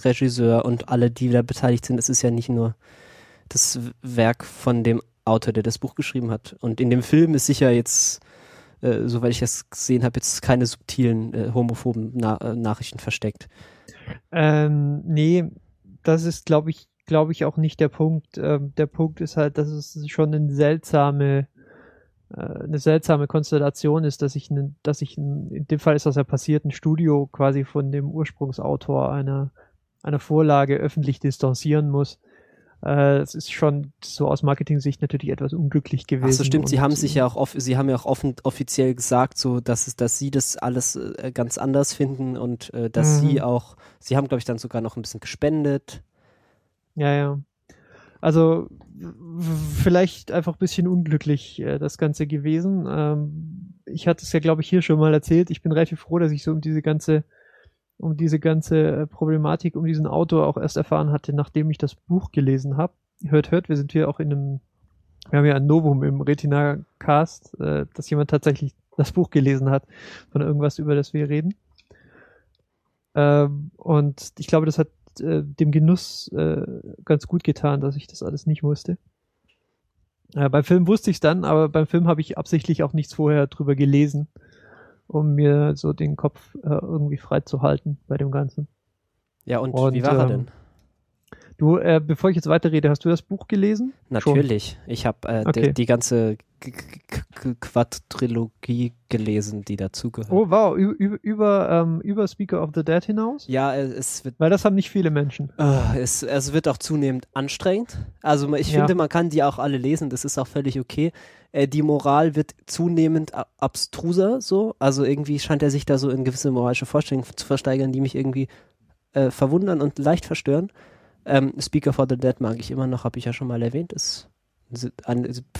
Regisseur und alle, die da beteiligt sind. Es ist ja nicht nur das Werk von dem Autor, der das Buch geschrieben hat. Und in dem Film ist sicher jetzt, äh, soweit ich das gesehen habe, jetzt keine subtilen äh, homophoben Na äh, Nachrichten versteckt. Ähm, nee, das ist, glaube ich, glaube ich auch nicht der Punkt. Ähm, der Punkt ist halt, dass es schon eine seltsame äh, eine seltsame Konstellation ist, dass ich, ne, dass ich, in dem Fall ist das ja passiert, ein Studio quasi von dem Ursprungsautor einer, einer Vorlage öffentlich distanzieren muss. Äh, es ist schon so aus Marketing-Sicht natürlich etwas unglücklich gewesen. Ach so stimmt, sie haben sich ja auch off sie haben ja auch offen offiziell gesagt, so dass es, dass sie das alles äh, ganz anders finden und äh, dass mhm. sie auch, sie haben glaube ich dann sogar noch ein bisschen gespendet. Ja, ja. Also vielleicht einfach ein bisschen unglücklich äh, das Ganze gewesen. Ähm, ich hatte es ja, glaube ich, hier schon mal erzählt. Ich bin relativ froh, dass ich so um diese ganze, um diese ganze äh, Problematik, um diesen Autor auch erst erfahren hatte, nachdem ich das Buch gelesen habe. Hört, hört, wir sind hier auch in einem, wir haben ja ein Novum im Retina Cast, äh, dass jemand tatsächlich das Buch gelesen hat von irgendwas, über das wir reden. Ähm, und ich glaube, das hat äh, dem Genuss äh, ganz gut getan, dass ich das alles nicht wusste. Äh, beim Film wusste ich es dann, aber beim Film habe ich absichtlich auch nichts vorher drüber gelesen, um mir so den Kopf äh, irgendwie frei zu halten bei dem Ganzen. Ja, und, und wie war er denn? Ähm, Du, äh, bevor ich jetzt weiterrede, hast du das Buch gelesen? Natürlich. Schon? Ich habe äh, okay. die, die ganze Quadrilogie gelesen, die dazugehört. Oh wow, über, über, ähm, über Speaker of the Dead hinaus? Ja, es wird. Weil das haben nicht viele Menschen. Uh, es, es wird auch zunehmend anstrengend. Also ich ja. finde, man kann die auch alle lesen, das ist auch völlig okay. Äh, die Moral wird zunehmend abstruser, so. Also irgendwie scheint er sich da so in gewisse moralische Vorstellungen zu versteigern, die mich irgendwie äh, verwundern und leicht verstören. Ähm, Speaker for the Dead mag ich immer noch, habe ich ja schon mal erwähnt. Ist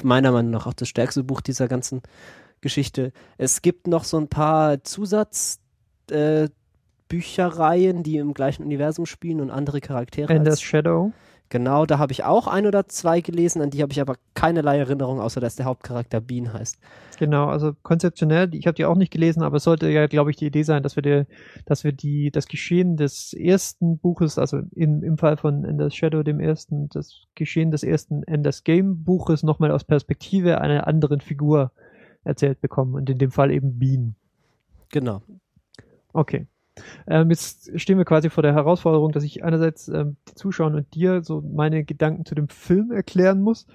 meiner Meinung nach auch das stärkste Buch dieser ganzen Geschichte. Es gibt noch so ein paar Zusatzbüchereien, äh, die im gleichen Universum spielen und andere Charaktere. Ender's Shadow. Genau, da habe ich auch ein oder zwei gelesen, an die habe ich aber keinerlei Erinnerung, außer dass der Hauptcharakter Bean heißt. Genau, also konzeptionell, ich habe die auch nicht gelesen, aber es sollte ja, glaube ich, die Idee sein, dass wir, die, dass wir die, das Geschehen des ersten Buches, also in, im Fall von Enders Shadow, dem ersten, das Geschehen des ersten Enders Game Buches nochmal aus Perspektive einer anderen Figur erzählt bekommen und in dem Fall eben Bienen. Genau. Okay. Ähm, jetzt stehen wir quasi vor der Herausforderung, dass ich einerseits ähm, die Zuschauer und dir so meine Gedanken zu dem Film erklären muss,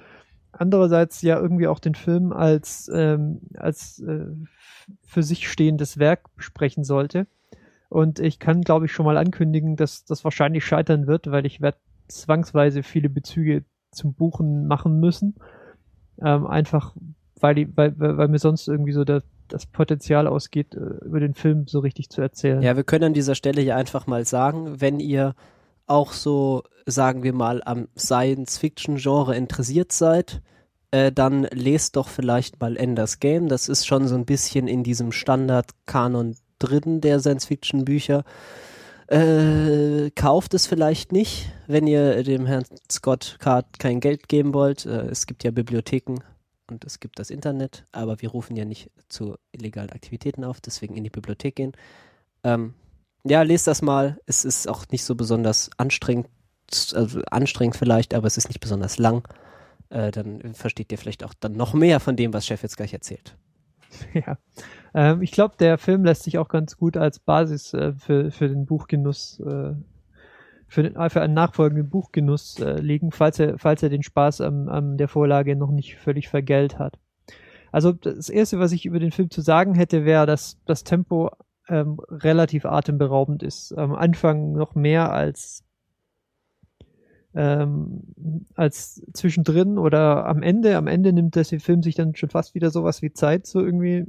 andererseits ja irgendwie auch den Film als, ähm, als äh, für sich stehendes Werk besprechen sollte. Und ich kann, glaube ich, schon mal ankündigen, dass das wahrscheinlich scheitern wird, weil ich werde zwangsweise viele Bezüge zum Buchen machen müssen. Ähm, einfach, weil, weil, weil mir sonst irgendwie so der, das Potenzial ausgeht, äh, über den Film so richtig zu erzählen. Ja, wir können an dieser Stelle hier einfach mal sagen, wenn ihr auch so, sagen wir mal, am Science-Fiction-Genre interessiert seid, äh, dann lest doch vielleicht mal Enders Game. Das ist schon so ein bisschen in diesem Standard-Kanon drin der Science-Fiction-Bücher. Äh, kauft es vielleicht nicht, wenn ihr dem Herrn Scott Card kein Geld geben wollt. Äh, es gibt ja Bibliotheken und es gibt das Internet, aber wir rufen ja nicht zu illegalen Aktivitäten auf, deswegen in die Bibliothek gehen. Ähm, ja, lest das mal. Es ist auch nicht so besonders anstrengend, also anstrengend vielleicht, aber es ist nicht besonders lang. Äh, dann versteht ihr vielleicht auch dann noch mehr von dem, was Chef jetzt gleich erzählt. <laughs> Ja, ähm, ich glaube, der Film lässt sich auch ganz gut als Basis äh, für, für den Buchgenuss, äh, für, den, für einen nachfolgenden Buchgenuss äh, legen, falls er, falls er den Spaß am, am der Vorlage noch nicht völlig vergällt hat. Also das Erste, was ich über den Film zu sagen hätte, wäre, dass das Tempo ähm, relativ atemberaubend ist. Am Anfang noch mehr als ähm, als zwischendrin oder am Ende. Am Ende nimmt der Film sich dann schon fast wieder sowas wie Zeit, so irgendwie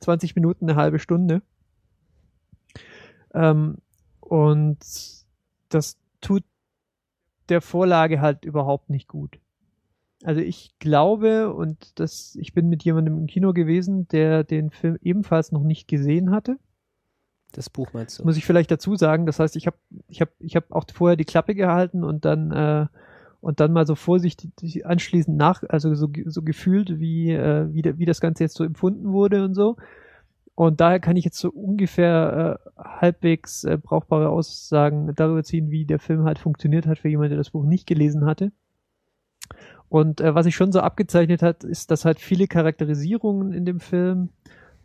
20 Minuten, eine halbe Stunde. Ähm, und das tut der Vorlage halt überhaupt nicht gut. Also ich glaube, und das, ich bin mit jemandem im Kino gewesen, der den Film ebenfalls noch nicht gesehen hatte. Das Buch meinst du? Muss ich vielleicht dazu sagen. Das heißt, ich habe ich hab, ich hab auch vorher die Klappe gehalten und dann äh, und dann mal so vorsichtig anschließend nach, also so, so gefühlt, wie, äh, wie, wie das Ganze jetzt so empfunden wurde und so. Und daher kann ich jetzt so ungefähr äh, halbwegs äh, brauchbare Aussagen darüber ziehen, wie der Film halt funktioniert hat für jemanden, der das Buch nicht gelesen hatte. Und äh, was sich schon so abgezeichnet hat, ist, dass halt viele Charakterisierungen in dem Film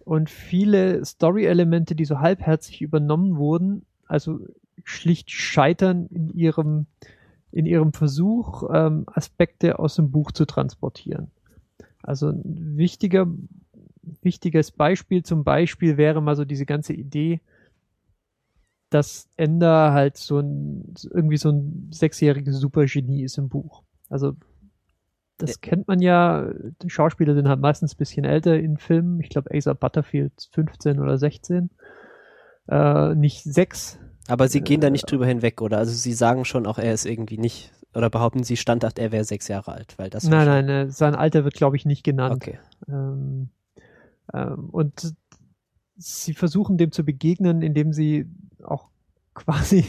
und viele Story-Elemente, die so halbherzig übernommen wurden, also schlicht scheitern in ihrem, in ihrem Versuch, ähm, Aspekte aus dem Buch zu transportieren. Also ein wichtiger, wichtiges Beispiel zum Beispiel wäre mal so diese ganze Idee, dass Ender halt so ein, irgendwie so ein sechsjähriges Supergenie ist im Buch. Also das kennt man ja. Die Schauspieler sind halt meistens ein bisschen älter in Filmen. Ich glaube, Asa Butterfield 15 oder 16. Äh, nicht 6. Aber sie gehen da nicht drüber hinweg, oder? Also sie sagen schon auch, er ist irgendwie nicht, oder behaupten sie standhaft, er wäre sechs Jahre alt, weil das. Nein, nein, nein, sein Alter wird, glaube ich, nicht genannt. Okay. Ähm, und sie versuchen dem zu begegnen, indem sie auch <laughs> quasi,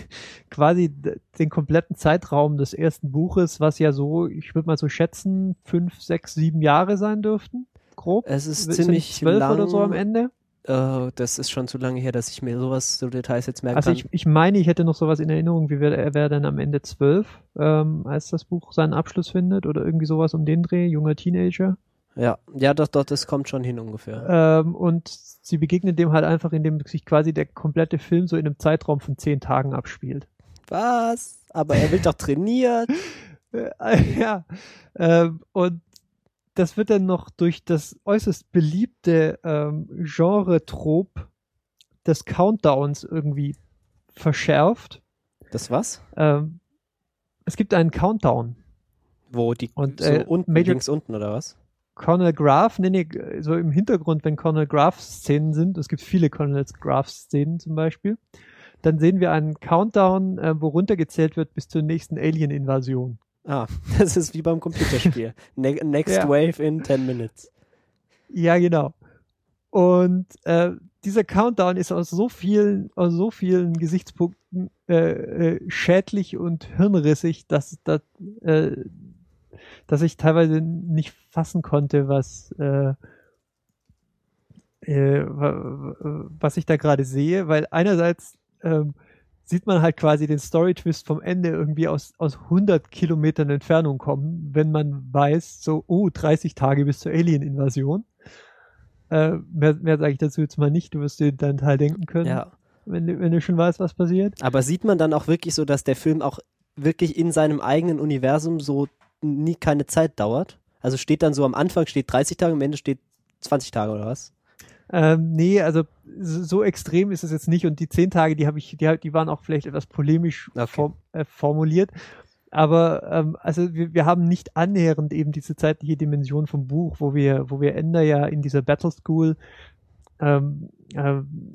quasi den kompletten Zeitraum des ersten Buches, was ja so, ich würde mal so schätzen, fünf, sechs, sieben Jahre sein dürften. Grob. Es ist ziemlich zwölf lang, oder so am Ende. Uh, das ist schon zu lange her, dass ich mir sowas, so Details jetzt merken also kann. Ich, ich meine, ich hätte noch sowas in Erinnerung, wie wär, er wäre dann am Ende zwölf, ähm, als das Buch seinen Abschluss findet oder irgendwie sowas um den Dreh, junger Teenager. Ja, ja, doch, doch, das kommt schon hin ungefähr. Ähm, und sie begegnen dem halt einfach, indem sich quasi der komplette Film so in einem Zeitraum von zehn Tagen abspielt. Was? Aber er wird doch trainiert. <laughs> ja. Ähm, und das wird dann noch durch das äußerst beliebte ähm, Genre-Trop des Countdowns irgendwie verschärft. Das was? Ähm, es gibt einen Countdown. Wo die Und, so äh, unten, Major- links unten oder was? Colonel Graf, nee, nee, so im Hintergrund, wenn Colonel Graf-Szenen sind, es gibt viele Colonel Graf-Szenen zum Beispiel, dann sehen wir einen Countdown, äh, wo runtergezählt wird bis zur nächsten Alien-Invasion. Ah, <laughs> das ist wie beim Computerspiel. <laughs> ne next Ja. wave in 10 minutes. Ja, genau. Und äh, dieser Countdown ist aus so vielen, aus so vielen Gesichtspunkten äh, äh, schädlich und hirnrissig, dass, dass, äh, dass ich teilweise nicht fassen konnte, was äh, äh, wa- wa- was ich da gerade sehe, weil einerseits ähm, sieht man halt quasi den Story-Twist vom Ende irgendwie aus, aus 100 Kilometern Entfernung kommen, wenn man weiß, so, oh, 30 Tage bis zur Alien-Invasion. Äh, mehr mehr sage ich dazu jetzt mal nicht. Du wirst dir deinen Teil denken können, Ja. wenn, wenn du schon weißt, was passiert. Aber sieht man dann auch wirklich so, dass der Film auch wirklich in seinem eigenen Universum so nie keine Zeit dauert? Also steht dann so am Anfang steht 30 Tage, am Ende steht 20 Tage oder was? Ähm, nee, also so extrem ist es jetzt nicht. Und die zehn Tage, die habe ich, die, die waren auch vielleicht etwas polemisch Okay. form, äh, formuliert. Aber ähm, also wir, wir haben nicht annähernd eben diese zeitliche Dimension vom Buch, wo wir, wo wir Ender ja in dieser Battle School ähm, ähm,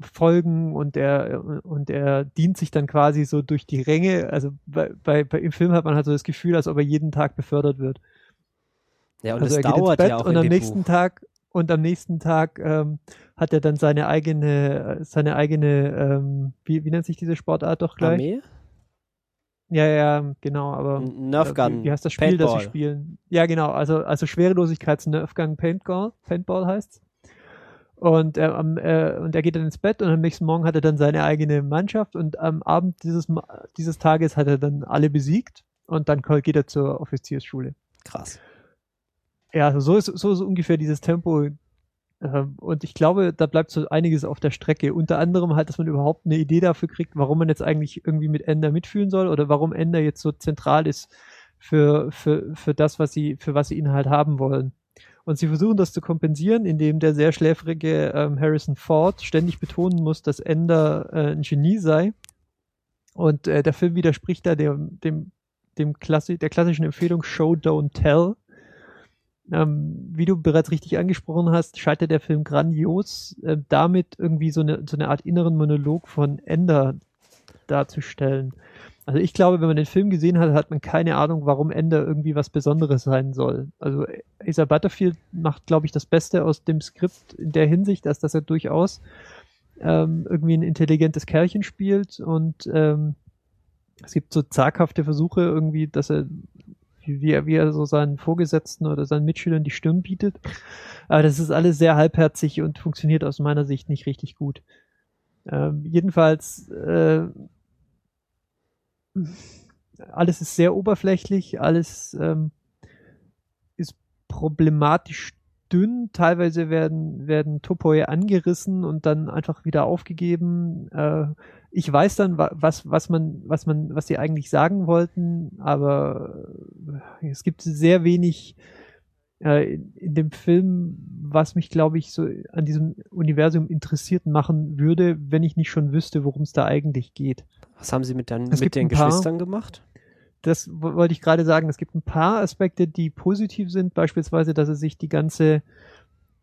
folgen und er und er dient sich dann quasi so durch die Ränge. Also bei, bei, bei im Film hat man halt so das Gefühl, als ob er jeden Tag befördert wird. Ja, und also es ins dauert ja auch und am nächsten Buch. Tag und am nächsten Tag ähm, hat er dann seine eigene seine eigene ähm, wie, wie nennt sich diese Sportart doch gleich? Armee? Ja, ja, genau, aber äh, wie, wie heißt das Spiel, das sie Paintball. spielen? Ja, genau, also also Schwerelosigkeits Nerf Gun Paintball, Paintball heißt's. Und, äh, äh, und er geht dann ins Bett und am nächsten Morgen hat er dann seine eigene Mannschaft und am Abend dieses, dieses Tages hat er dann alle besiegt und dann geht er zur Offiziersschule. Krass. Ja, also so ist, so ist ungefähr dieses Tempo. Ähm, Und ich glaube, da bleibt so einiges auf der Strecke. Unter anderem halt, dass man überhaupt eine Idee dafür kriegt, warum man jetzt eigentlich irgendwie mit Ender mitfühlen soll oder warum Ender jetzt so zentral ist für, für, für das, was sie, für was sie ihn halt haben wollen. Und sie versuchen das zu kompensieren, indem der sehr schläfrige ähm, Harrison Ford ständig betonen muss, dass Ender äh, ein Genie sei. Und äh, der Film widerspricht da dem, dem, dem Klassi der klassischen Empfehlung Show, Don't Tell. Ähm, wie du bereits richtig angesprochen hast, scheitert der Film grandios, äh, damit irgendwie so eine, so eine Art inneren Monolog von Ender darzustellen. Also ich glaube, wenn man den Film gesehen hat, hat man keine Ahnung, warum Ender irgendwie was Besonderes sein soll. Also Asa Butterfield macht, glaube ich, das Beste aus dem Skript in der Hinsicht, dass, dass er durchaus ähm, irgendwie ein intelligentes Kerlchen spielt und ähm, es gibt so zaghafte Versuche irgendwie, dass er wie, wie er, wie er so seinen Vorgesetzten oder seinen Mitschülern die Stirn bietet. Aber das ist alles sehr halbherzig und funktioniert aus meiner Sicht nicht richtig gut. Ähm, jedenfalls, äh, alles ist sehr oberflächlich, alles ähm, ist problematisch dünn. Teilweise werden, werden Topoi angerissen und dann einfach wieder aufgegeben. Äh, ich weiß dann, wa- was, was man, was man, was sie eigentlich sagen wollten, aber es gibt sehr wenig äh, in, dem Film, was mich, glaube ich, so an diesem Universum interessiert machen würde, wenn ich nicht schon wüsste, worum es da eigentlich geht. Was haben sie mit, dann, mit den Geschwistern gemacht? Das wo- wollte ich gerade sagen. Es gibt ein paar Aspekte, die positiv sind, beispielsweise, dass er sich die ganze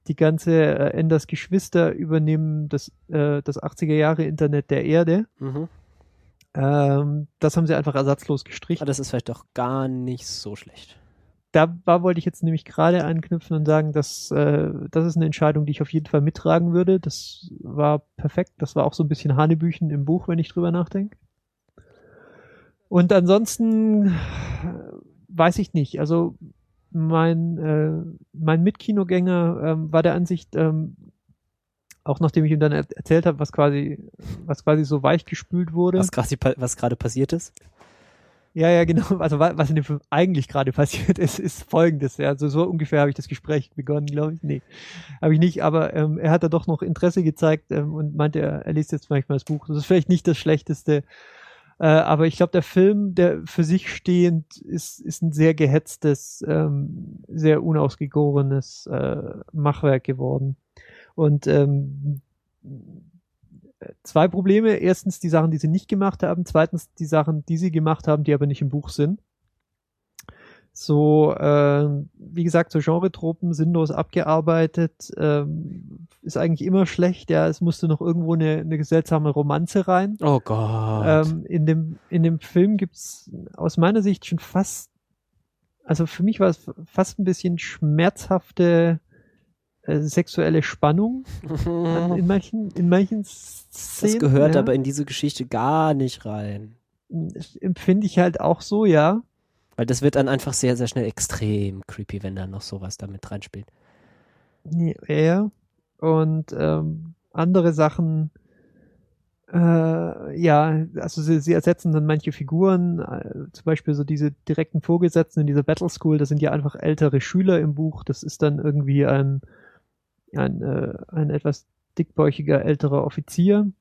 die ganze äh, Enders Geschwister übernehmen das, äh, das 80er Jahre Internet der Erde. Mhm. Ähm, das haben sie einfach ersatzlos Aber gestrichen. das ist vielleicht doch gar nicht so schlecht. Da war, wollte ich jetzt nämlich gerade anknüpfen und sagen, dass äh, das ist eine Entscheidung, die ich auf jeden Fall mittragen würde. Das war perfekt. Das war auch so ein bisschen Hanebüchen im Buch, wenn ich drüber nachdenke. Und ansonsten äh, weiß ich nicht. Also mein äh, mein Mitkinogänger ähm, war der Ansicht, ähm, auch nachdem ich ihm dann er erzählt habe, was quasi was quasi so weich gespült wurde. Was gerade was gerade passiert ist? Ja, ja, genau. Also wa- was in dem Film eigentlich gerade passiert ist, ist folgendes. Ja, also so ungefähr habe ich das Gespräch begonnen, glaube ich. Nee, habe ich nicht. Aber ähm, er hat da doch noch Interesse gezeigt ähm, und meinte, er, er liest jetzt manchmal das Buch. Das ist vielleicht nicht das Schlechteste. Äh, aber ich glaube, der Film, der für sich stehend ist, ist ein sehr gehetztes, ähm, sehr unausgegorenes äh, Machwerk geworden. Und ähm, zwei Probleme. Erstens die Sachen, die sie nicht gemacht haben. Zweitens die Sachen, die sie gemacht haben, die aber nicht im Buch sind. So, äh, wie gesagt, so Genre-Tropen sinnlos abgearbeitet, ähm, ist eigentlich immer schlecht. Ja, es musste noch irgendwo eine, eine seltsame Romanze rein. Oh Gott. Ähm, in dem in dem Film gibt's aus meiner Sicht schon fast, also für mich war es fast ein bisschen schmerzhafte äh, sexuelle Spannung an, in manchen in manchen Szenen. das gehört ja. aber in diese Geschichte gar nicht rein. Empfinde ich halt auch so, ja. Weil das wird dann einfach sehr, sehr schnell extrem creepy, wenn da noch sowas damit reinspielt. Ja. Und ähm, andere Sachen, äh, ja, also sie, sie ersetzen dann manche Figuren, äh, zum Beispiel so diese direkten Vorgesetzten in dieser Battle School, das sind ja einfach ältere Schüler im Buch, das ist dann irgendwie ein ein, äh, ein etwas dickbäuchiger älterer Offizier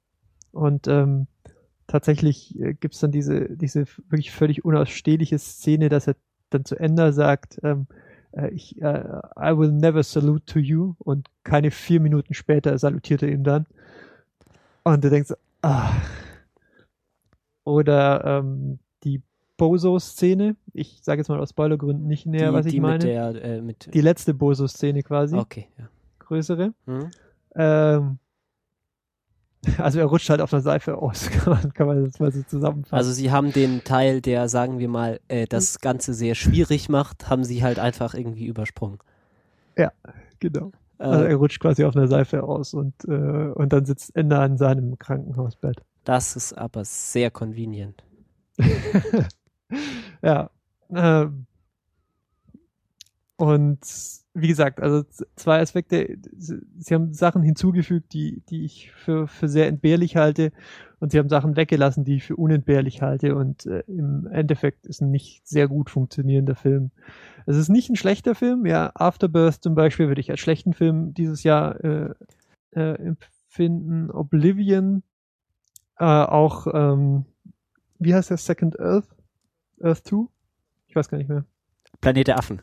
und ähm, tatsächlich äh, gibt's dann diese, diese wirklich völlig unausstehliche Szene, dass er dann zu Ender sagt, ähm, äh, ich, äh, I will never salute to you und keine vier Minuten später salutiert er ihm dann. Und du denkst, ah. Oder ähm, die Bozo-Szene. Ich sage jetzt mal aus Spoilergründen nicht näher, die, was ich die meine. Mit der, äh, mit die letzte Bozo-Szene quasi. okay, ja. Größere. Hm? Ähm, <laughs> also er rutscht halt auf der Seife aus, <laughs> kann man, kann man das mal so zusammenfassen. Also sie haben den Teil, der, sagen wir mal, äh, das Ganze sehr schwierig macht, haben sie halt einfach irgendwie übersprungen. genau. Äh, Also er rutscht quasi auf einer Seife aus und, äh, und dann sitzt Ender an seinem Krankenhausbett. das ist aber sehr convenient. <laughs> ja. Ähm, und wie gesagt, also zwei Aspekte. Sie haben Sachen hinzugefügt, die, die ich für, für sehr entbehrlich halte. Und sie haben Sachen weggelassen, die ich für unentbehrlich halte. Und äh, im Endeffekt ist ein nicht sehr gut funktionierender Film. Es ist nicht ein schlechter Film. Ja, Afterbirth zum Beispiel würde ich als schlechten Film dieses Jahr äh, äh, empfinden. Oblivion, äh, auch, ähm, wie heißt der Second Earth? Earth 2? Ich weiß gar nicht mehr. Planet der Affen.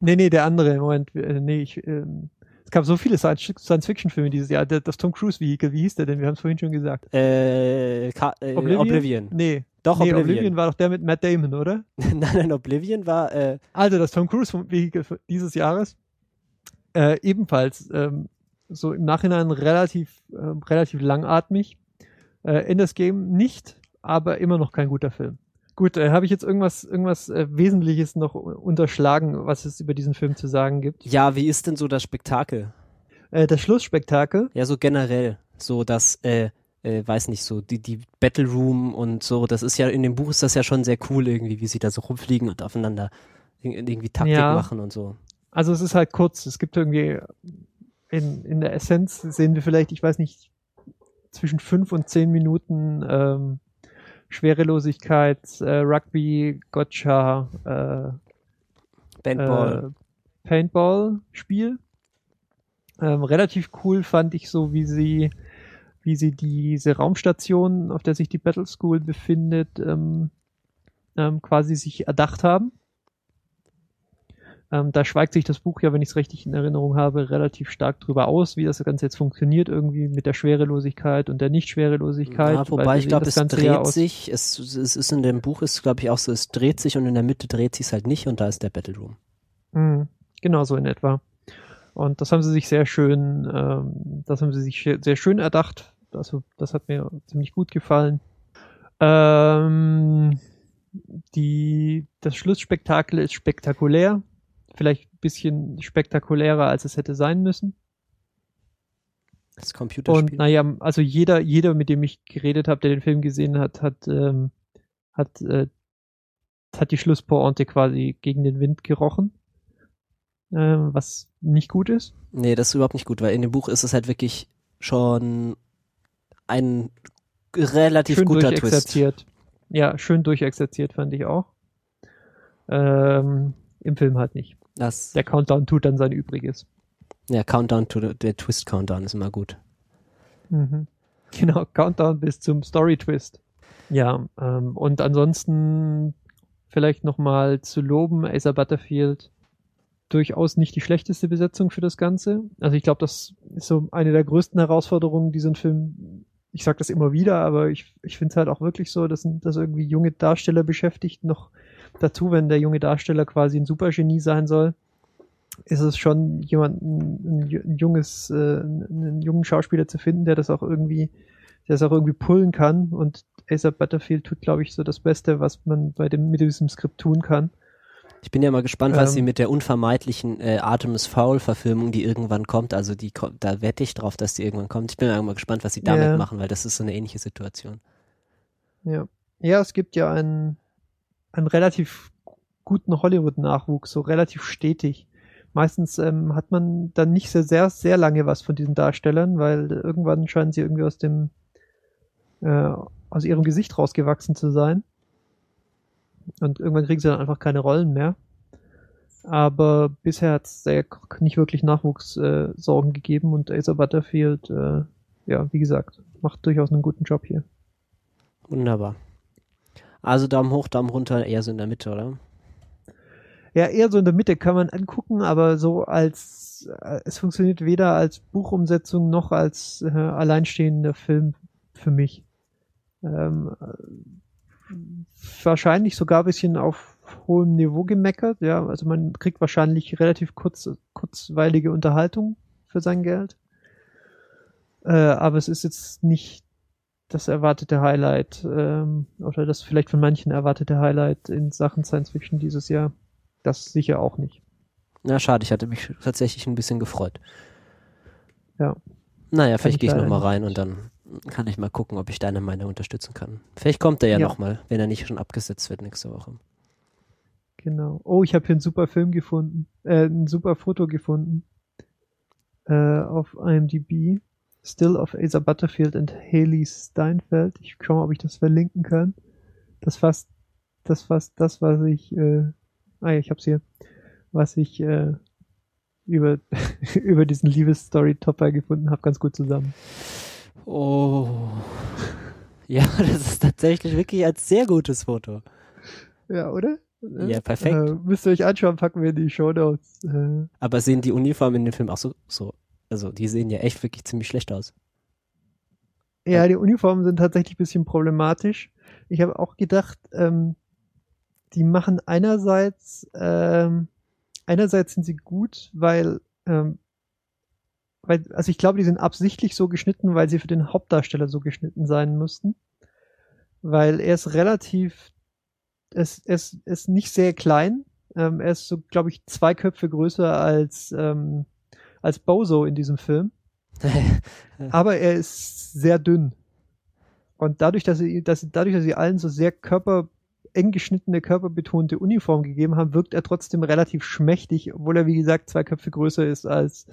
Äh, nee, nee, der andere. Moment, äh, nee, ich, ähm, es gab so viele Science- Science-Fiction-Filme dieses Jahr. Das Tom Cruise-Vehikel, wie hieß der denn? Wir haben es vorhin schon gesagt. Äh, Ka äh, Oblivion? Oblivion. Nee, Doch, nee, Oblivion. Oblivion war doch der mit Matt Damon, oder? <laughs> nein, nein, Oblivion war, äh, Also das Tom Cruise-Vehikel dieses Jahres. Äh, ebenfalls ähm, so im Nachhinein relativ, ähm, relativ langatmig. Äh, Enders Game nicht, aber immer noch kein guter Film. Gut, äh, habe ich jetzt irgendwas, irgendwas äh, Wesentliches noch unterschlagen, was es über diesen Film zu sagen gibt? ja, wie ist denn so das Spektakel? Äh, das Schlussspektakel. Ja, so generell. So das, äh, äh, weiß nicht, so die, die Battle Room und so, das ist ja, in dem Buch ist das ja schon sehr cool irgendwie, wie sie da so rumfliegen und aufeinander ir- irgendwie Taktik Ja. machen und so. Also es ist halt kurz. Es gibt irgendwie in, in der Essenz sehen wir vielleicht, ich weiß nicht, zwischen fünf und zehn Minuten ähm, Schwerelosigkeit, äh, Rugby, Gotcha, äh, Bandball. äh, Paintball-Spiel. Ähm, relativ cool fand ich so, wie sie, wie sie diese Raumstation, auf der sich die Battle School befindet, ähm, ähm, quasi sich erdacht haben. Ähm, da schweigt sich das Buch ja, wenn ich es richtig in Erinnerung habe, relativ stark drüber aus, wie das Ganze jetzt funktioniert, irgendwie mit der Schwerelosigkeit und der Nichtschwerelosigkeit. ja, wobei ich glaube, es ja dreht aus- sich, es, es ist in dem Buch ist, glaube ich, auch so, es dreht sich und in der Mitte dreht sich halt nicht und da ist der Battle Room. Mhm, genau so in etwa. Und das haben sie sich sehr schön, ähm, das haben sie sich sehr- sehr schön erdacht. Also das hat mir ziemlich gut gefallen. Ähm, die, das Schlussspektakel ist spektakulär. Vielleicht ein bisschen spektakulärer, als es hätte sein müssen. Das Und Computerspiel. naja, also jeder, jeder, mit dem ich geredet habe, der den Film gesehen hat, hat, ähm, hat, äh, hat die Schlusspointe quasi gegen den Wind gerochen. Ähm, was nicht gut ist. Nee, das ist überhaupt nicht gut, weil in dem Buch ist es halt wirklich schon ein relativ schön guter Twist. durchexerziert. Ja, schön durchexerziert fand ich auch. Ähm, Im Film halt nicht. Das, Der Countdown tut dann sein Übriges. ja, Countdown to the, der Twist Countdown ist immer gut. Mhm. Genau, Countdown bis zum Story Twist. Ja, ähm, und ansonsten vielleicht nochmal zu loben, Asa Butterfield durchaus nicht die schlechteste Besetzung für das Ganze. Also ich glaube, das ist so eine der größten Herausforderungen, diesen Film, ich sage das immer wieder, aber ich, ich finde es halt auch wirklich so, dass, dass irgendwie junge Darsteller beschäftigt, noch dazu, wenn der junge Darsteller quasi ein Supergenie sein soll, ist es schon jemanden, ein, ein junges, äh, einen jungen Schauspieler zu finden, der das auch irgendwie, der das auch irgendwie pullen kann. Und Asa Butterfield tut, glaube ich, so das Beste, was man bei dem, mit diesem Skript tun kann. Ich bin ja mal gespannt, was Ähm. sie mit der unvermeidlichen äh, Artemis Fowl-Verfilmung, die irgendwann kommt, also die da wette ich drauf, dass die irgendwann kommt. Ich bin ja mal gespannt, was sie damit Ja. machen, weil das ist so eine ähnliche Situation. Ja. Ja, es gibt ja einen, einen relativ guten Hollywood-Nachwuchs, so relativ stetig. Meistens ähm, hat man dann nicht sehr, sehr, sehr lange was von diesen Darstellern, weil irgendwann scheinen sie irgendwie aus dem, äh, aus ihrem Gesicht rausgewachsen zu sein. Und irgendwann kriegen sie dann einfach keine Rollen mehr. Aber bisher hat es nicht wirklich Nachwuchssorgen äh, gegeben und Asa Butterfield, äh, ja, wie gesagt, macht durchaus einen guten Job hier. Wunderbar. Also Daumen hoch, Daumen runter, eher so in der Mitte, oder? Ja, eher so in der Mitte kann man angucken, aber so als äh, es funktioniert weder als Buchumsetzung noch als äh, alleinstehender Film für mich. Ähm, äh, wahrscheinlich sogar ein bisschen auf hohem Niveau gemeckert, ja, also man kriegt wahrscheinlich relativ kurz, kurzweilige Unterhaltung für sein Geld. Äh, aber es ist jetzt nicht das erwartete Highlight ähm, oder das vielleicht von manchen erwartete Highlight in Sachen Science Fiction dieses Jahr. Das sicher auch nicht. Na, schade, ich hatte mich tatsächlich ein bisschen gefreut. Ja. Naja, vielleicht gehe ich nochmal rein und dann kann ich mal gucken, ob ich deine Meinung unterstützen kann. Vielleicht kommt er ja, ja. nochmal, wenn er nicht schon abgesetzt wird nächste Woche. Genau. Oh, ich habe hier einen super Film gefunden, äh, ein super Foto gefunden äh, auf IMDb. Still of Asa Butterfield and Haley Steinfeld. Ich schau mal, ob ich das verlinken kann. Das fasst, das fasst das, was ich äh, Ah ja, ich hab's hier. Was ich äh, über, <laughs> über diesen Liebesstory-Topper gefunden habe, ganz gut zusammen. Oh. <laughs> Ja, das ist tatsächlich wirklich ein sehr gutes Foto. Ja, oder? Ja, perfekt. Äh, müsst ihr euch anschauen, packen wir in die Show Notes. Äh. Aber sehen die Uniformen in dem Film auch so, so, also die sehen ja echt wirklich ziemlich schlecht aus. Ja, die Uniformen sind tatsächlich ein bisschen problematisch. Ich habe auch gedacht, ähm, die machen einerseits, ähm, einerseits sind sie gut, weil, ähm, weil, also ich glaube, die sind absichtlich so geschnitten, weil sie für den Hauptdarsteller so geschnitten sein müssten. Weil er ist relativ, er ist, ist, ist nicht sehr klein. Ähm, er ist so, glaube ich, zwei Köpfe größer als, ähm, als Bozo in diesem Film. <laughs> Aber er ist sehr dünn. Und dadurch, dass sie, dass, dadurch, dass sie allen so sehr körper eng geschnittene, körperbetonte Uniform gegeben haben, wirkt er trotzdem relativ schmächtig, obwohl er, wie gesagt, zwei Köpfe größer ist als,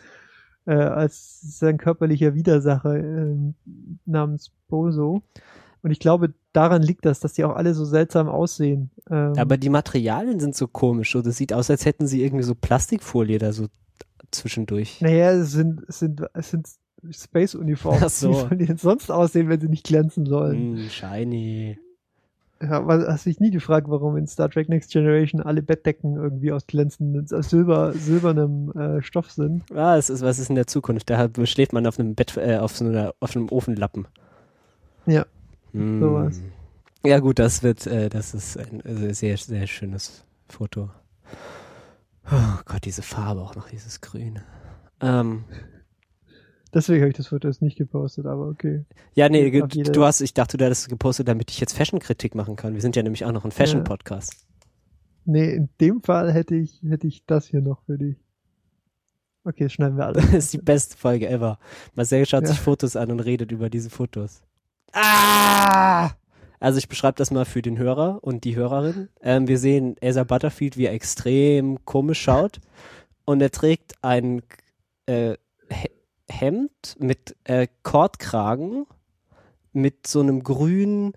äh, als sein körperlicher Widersacher äh, namens Bozo. Und ich glaube, daran liegt das, dass die auch alle so seltsam aussehen. Ähm, Aber die Materialien sind so komisch. So, das sieht aus, als hätten sie irgendwie so Plastikfolie da so zwischendurch. Naja, es sind, es sind, es sind Space-Uniformen. So. Wie sollen die denn sonst aussehen, wenn sie nicht glänzen sollen? Mm, shiny. Ja, aber hast dich nie gefragt, warum in Star Trek Next Generation alle Bettdecken irgendwie aus glänzendem, aus silber, silbernem äh, Stoff sind? Ah, es ist, was ist in der Zukunft? Da schläft man auf einem Bett, äh, auf so einer, auf einem Ofenlappen. Ja. Hm. Sowas. Ja, gut, das wird, äh, das ist ein äh, sehr, sehr schönes Foto. Oh Gott, diese Farbe auch noch, dieses Grün. Ähm, Deswegen habe ich das Foto jetzt nicht gepostet, aber okay. Ja, nee, du hast, ich dachte, du hättest es gepostet, damit ich jetzt Fashion-Kritik machen kann. Wir sind ja nämlich auch noch ein Fashion-Podcast. Ja. Nee, in dem Fall hätte ich, hätte ich das hier noch für dich. Okay, schneiden wir alle. <laughs> das ist die beste Folge ever. Marcel schaut ja. sich Fotos an und redet über diese Fotos. Ah! Also ich beschreibe das mal für den Hörer und die Hörerin. Ähm, wir sehen Asa Butterfield, wie er extrem komisch schaut. Und er trägt ein äh, Hemd mit äh, Kordkragen mit so einem grün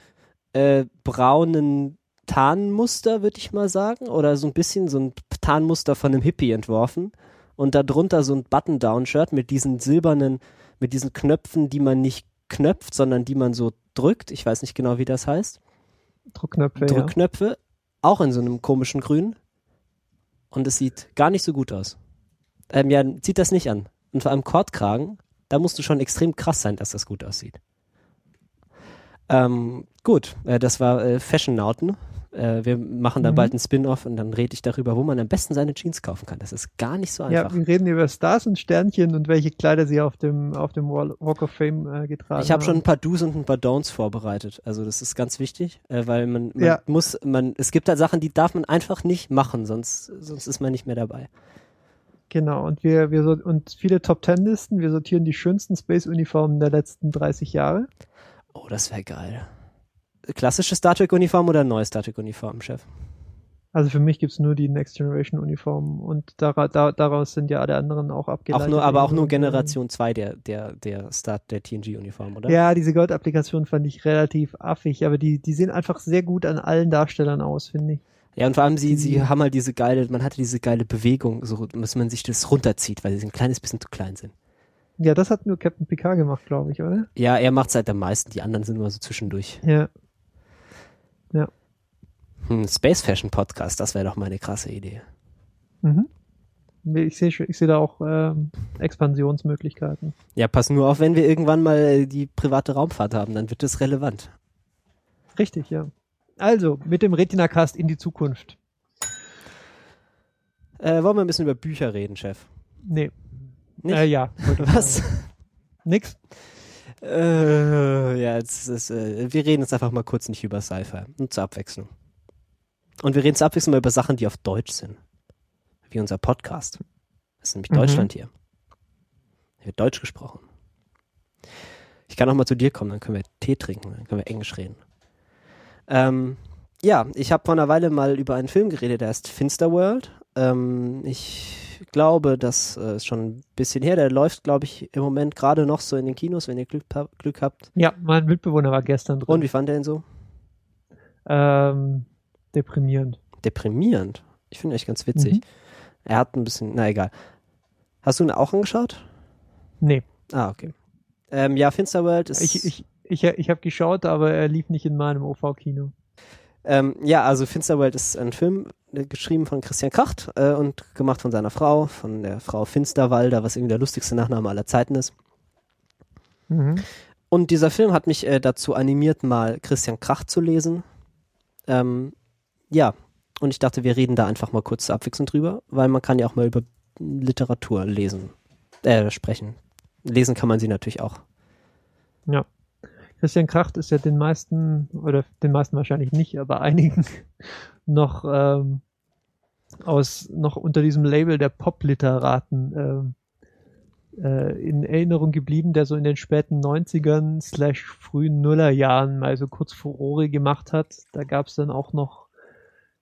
äh, braunen Tarnmuster, würde ich mal sagen, oder so ein bisschen so ein Tarnmuster von einem Hippie entworfen und darunter so ein Button-Down-Shirt mit diesen silbernen, mit diesen Knöpfen, die man nicht knöpft, sondern die man so drückt. Ich weiß nicht genau, wie das heißt. Druckknöpfe. Druckknöpfe, ja. auch in so einem komischen Grün. Und es sieht gar nicht so gut aus. Ähm, ja, zieht das nicht an und vor allem Kordkragen, da musst du schon extrem krass sein, dass das gut aussieht. Ähm, gut, äh, das war äh, Fashion Nauten. Äh, wir machen da mhm. bald einen Spin-off und dann rede ich darüber, wo man am besten seine Jeans kaufen kann. Das ist gar nicht so einfach. Ja, wir reden über Stars und Sternchen und welche Kleider sie auf dem, auf dem Walk of Fame äh, getragen haben. Ich habe schon ein paar Do's und ein paar Don'ts vorbereitet. Also das ist ganz wichtig, äh, weil man, man ja. muss, man, es gibt da Sachen, die darf man einfach nicht machen, sonst, sonst ist man nicht mehr dabei. Genau, und wir, wir und viele Top Ten Listen, wir sortieren die schönsten Space-Uniformen der letzten 30 Jahre. Oh, das wäre geil. Klassische Star Trek-Uniform oder neue Star Trek-Uniform, Chef? Also für mich gibt's nur die Next Generation Uniformen und da, da, daraus sind ja alle anderen auch abgeleitet. Auch nur, aber auch nur Generation 2 der, der, der Start der TNG-Uniform, oder? Ja, diese Gold-Applikation fand ich relativ affig, aber die, die sehen einfach sehr gut an allen Darstellern aus, finde ich. Ja, und vor allem sie, sie haben halt diese geile, man hatte diese geile Bewegung, so dass man sich das runterzieht, weil sie ein kleines bisschen zu klein sind. Ja, das hat nur Captain Picard gemacht, glaube ich, oder? Ja, er macht es halt am meisten, die anderen sind immer so zwischendurch. Ja. Ja. Hm, Space Fashion Podcast, das wäre doch mal eine krasse Idee. Mhm. Ich sehe ich seh da auch ähm, Expansionsmöglichkeiten. Ja, pass nur auf, wenn wir irgendwann mal äh, die private Raumfahrt haben, dann wird das relevant. Richtig, ja. Also, mit dem Retina-Cast in die Zukunft. Äh, wollen wir ein bisschen über Bücher reden, Chef? Nee. Nicht? Äh, ja. Was? <laughs> Nix? Äh, ja, jetzt ist, äh, wir reden jetzt einfach mal kurz nicht über Sci-Fi. Und zur Abwechslung. Und wir reden zur Abwechslung mal über Sachen, die auf Deutsch sind. Wie unser Podcast. Das ist nämlich Mhm. Deutschland hier. Hier wird Deutsch gesprochen. Ich kann auch mal zu dir kommen, dann können wir Tee trinken, dann können wir Englisch reden. Ähm, ja, ich habe vor einer Weile mal über einen Film geredet, der heißt Finsterworld. Ähm, ich glaube, das äh, ist schon ein bisschen her. Der läuft, glaube ich, im Moment gerade noch so in den Kinos, wenn ihr Glück, Glück habt. Ja, mein Mitbewohner war gestern drin. Und wie fand er ihn so? Ähm, deprimierend. Deprimierend. Ich finde echt ganz witzig. Mhm. Er hat ein bisschen, na egal. Hast du ihn auch angeschaut? Nee. Ah, okay. Ähm, ja, Finsterworld ist. Ich, ich, ich, ich habe geschaut, aber er lief nicht in meinem OV-Kino. Ähm, ja, also Finsterworld ist ein Film, äh, geschrieben von Christian Kracht äh, und gemacht von seiner Frau, von der Frau Finsterwalder, was irgendwie der lustigste Nachname aller Zeiten ist. Mhm. Und dieser Film hat mich äh, dazu animiert, mal Christian Kracht zu lesen. Ähm, ja, und ich dachte, wir reden da einfach mal kurz zur Abwechslung drüber, weil man kann ja auch mal über Literatur lesen, äh, sprechen. Lesen kann man sie natürlich auch. Ja. Christian Kracht ist ja den meisten, oder den meisten wahrscheinlich nicht, aber einigen <laughs> noch ähm, aus noch unter diesem Label der Pop-Literaten ähm, äh, in Erinnerung geblieben, der so in den späten 90ern slash frühen Nullerjahren mal so kurz Furore gemacht hat. Da gab es dann auch noch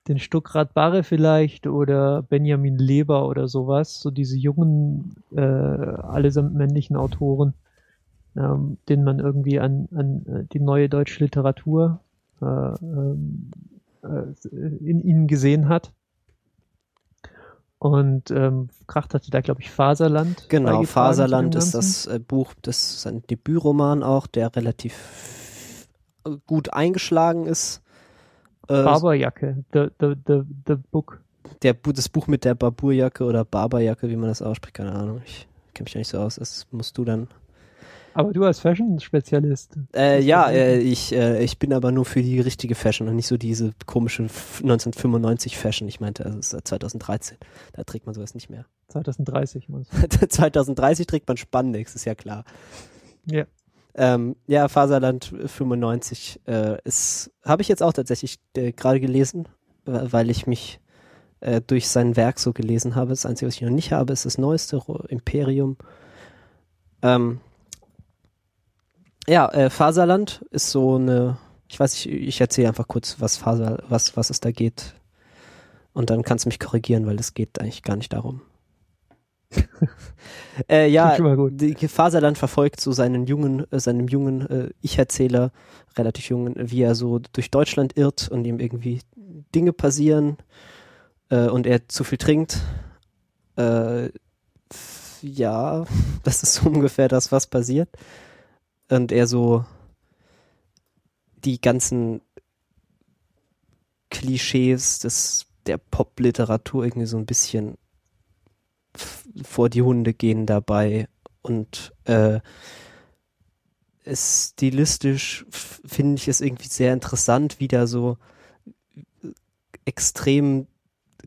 den Stuckrad Barre vielleicht oder Benjamin Leber oder sowas, so diese jungen, äh, allesamt männlichen Autoren, ähm, denen man irgendwie an, an äh, die neue deutsche Literatur äh, ähm, äh, in ihnen gesehen hat. Und ähm, Kracht hatte da, glaube ich, Faserland. Genau, Faserland ist das äh, Buch, das ist ein Debütroman auch, der relativ äh, gut eingeschlagen ist. Äh, Barberjacke, the, the, the, the Book. der, das Buch mit der Barburjacke oder Barberjacke, wie man das ausspricht, keine Ahnung. Ich kenne mich da nicht so aus. Das musst du dann. Aber du als Fashion-Spezialist. Äh, ja, äh, ich, äh, ich bin aber nur für die richtige Fashion und nicht so diese komische F- 1995 Fashion. Ich meinte, also es ist seit 2013. Da trägt man sowas nicht mehr. 2030 muss. 2030 trägt man Spandex, ist ja klar. Ja. Ähm, ja, Faserland 95 äh, ist, habe ich jetzt auch tatsächlich äh, gerade gelesen, weil ich mich äh, durch sein Werk so gelesen habe. Das Einzige, was ich noch nicht habe, ist das neueste Imperium. Ähm, ja, äh, Faserland ist so eine, ich weiß nicht, ich erzähle einfach kurz, was Faser, was, was es da geht. Und dann kannst du mich korrigieren, weil es geht eigentlich gar nicht darum. <laughs> äh, ja, die Faserland verfolgt so seinen jungen, äh, seinem jungen äh, Ich-Erzähler, relativ jungen, wie er so durch Deutschland irrt und ihm irgendwie Dinge passieren äh, und er zu viel trinkt. Äh, ja, <laughs> das ist so ungefähr das, was passiert. Und er so die ganzen Klischees des, der Popliteratur irgendwie so ein bisschen vor die Hunde gehen dabei und äh, es stilistisch finde ich es irgendwie sehr interessant, wie da so extrem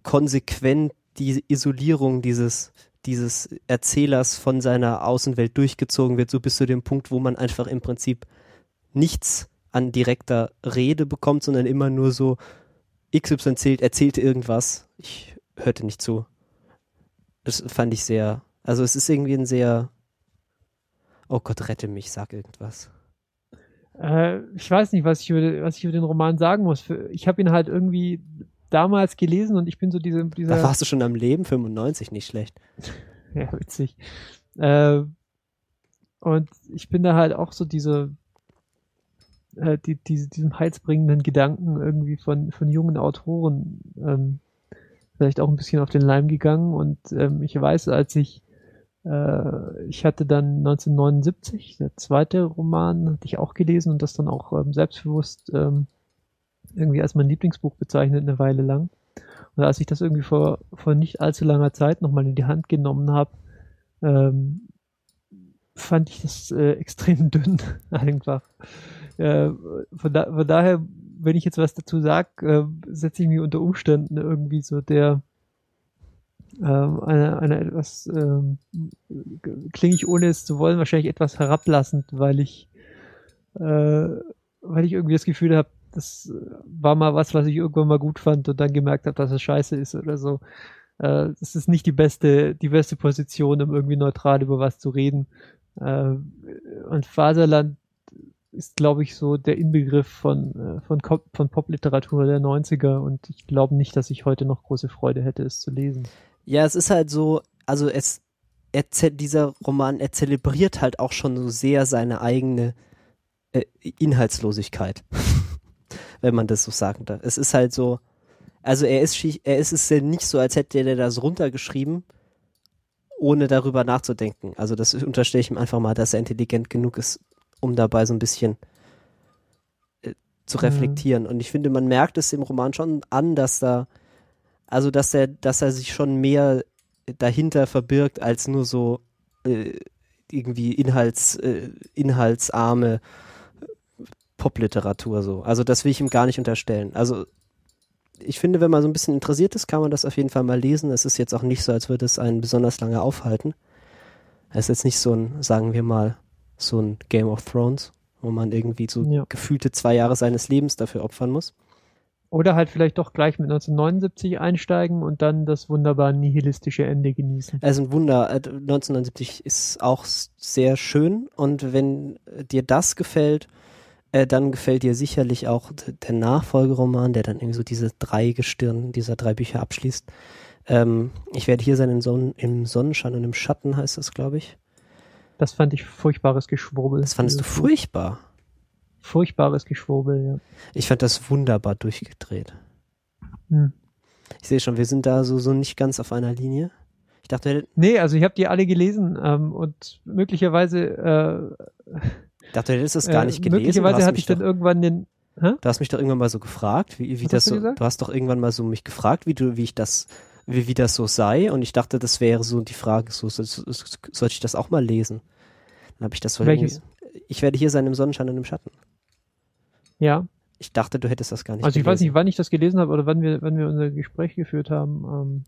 konsequent die Isolierung dieses dieses Erzählers von seiner Außenwelt durchgezogen wird, so bis zu dem Punkt, wo man einfach im Prinzip nichts an direkter Rede bekommt, sondern immer nur so XY erzählt, erzählte irgendwas. Ich hörte nicht zu. Das fand ich sehr, also es ist irgendwie ein sehr, oh Gott, rette mich, sag irgendwas. Äh, ich weiß nicht, was ich über, was ich über den Roman sagen muss. Ich habe ihn halt irgendwie damals gelesen und ich bin so diese, dieser. Da warst du schon am Leben, 95, nicht schlecht. <laughs> Ja, witzig. Äh, und ich bin da halt auch so diese äh, die, diese, diesem heilsbringenden Gedanken irgendwie von, von jungen Autoren ähm, vielleicht auch ein bisschen auf den Leim gegangen. Und ähm, ich weiß, als ich äh, ich hatte dann 1979, der zweite Roman, hatte ich auch gelesen und das dann auch ähm, selbstbewusst ähm, irgendwie als mein Lieblingsbuch bezeichnet eine Weile lang. Und als ich das irgendwie vor, vor nicht allzu langer Zeit nochmal in die Hand genommen habe, ähm, fand ich das äh, <laughs> extrem dünn einfach. Äh, von, da, von daher, wenn ich jetzt was dazu sage, äh, setze ich mich unter Umständen irgendwie so der ähm, eine, eine etwas ähm, klinge ich ohne es zu wollen wahrscheinlich etwas herablassend, weil ich äh, weil ich irgendwie das Gefühl habe, das war mal was, was ich irgendwann mal gut fand und dann gemerkt habe, dass es scheiße ist oder so. Äh, das ist nicht die beste, die beste Position, um irgendwie neutral über was zu reden. Äh, und Faserland ist, glaube ich, so der Inbegriff von, äh, von, von Popliteratur der 90er und ich glaube nicht, dass ich heute noch große Freude hätte, es zu lesen. Ja, es ist halt so, also es, er, dieser Roman, er zelebriert halt auch schon so sehr seine eigene äh, Inhaltslosigkeit. Wenn man das so sagen darf. Es ist halt so, also er ist, er ist es ja nicht so, als hätte er das runtergeschrieben, ohne darüber nachzudenken. Also das unterstelle ich ihm einfach mal, dass er intelligent genug ist, um dabei so ein bisschen äh, zu mhm. reflektieren. Mhm. Und ich finde, man merkt es im Roman schon an, dass da also, dass er, dass er sich schon mehr dahinter verbirgt als nur so äh, irgendwie Inhalts, äh, inhaltsarme Popliteratur so. Also das will ich ihm gar nicht unterstellen. Also ich finde, wenn man so ein bisschen interessiert ist, kann man das auf jeden Fall mal lesen. Es ist jetzt auch nicht so, als würde es einen besonders lange aufhalten. Es ist jetzt nicht so ein, sagen wir mal, so ein Game of Thrones, wo man irgendwie so ja. gefühlte zwei Jahre seines Lebens dafür opfern muss. Oder halt vielleicht doch gleich mit 1979 einsteigen und dann das wunderbar nihilistische Ende genießen. Also ein Wunder. 1979 äh, ist auch sehr schön und wenn dir das gefällt, äh, dann gefällt dir sicherlich auch der Nachfolgeroman, der dann irgendwie so diese drei Gestirn dieser drei Bücher abschließt. Ähm, ich werde hier sein in Son im Sonnenschein und im Schatten heißt das, glaube ich. Das fand ich furchtbares Geschwurbel. Das fandest du furchtbar? furchtbares Geschwurbel, ja. Ich fand das wunderbar durchgedreht. Hm. Ich sehe schon, wir sind da so, so nicht ganz auf einer Linie. Ich dachte, nee, also ich habe die alle gelesen ähm, und möglicherweise. Äh, dachte, du hättest das gar äh, nicht gelesen. Möglicherweise hatte ich dann irgendwann den. Hä? Du hast mich doch irgendwann mal so gefragt, wie, wie das so. Gesagt? Du hast doch irgendwann mal so mich gefragt, wie du, wie ich das, wie, wie das so sei. Und ich dachte, das wäre so die Frage, so, so, so sollte ich das auch mal lesen? Dann habe ich das Welches? Ich werde hier sein im Sonnenschein und im Schatten. Ja. Ich dachte, du hättest das gar nicht Also ich gelesen. weiß nicht, wann ich das gelesen habe oder wann wir, wann wir unser Gespräch geführt haben. Ähm,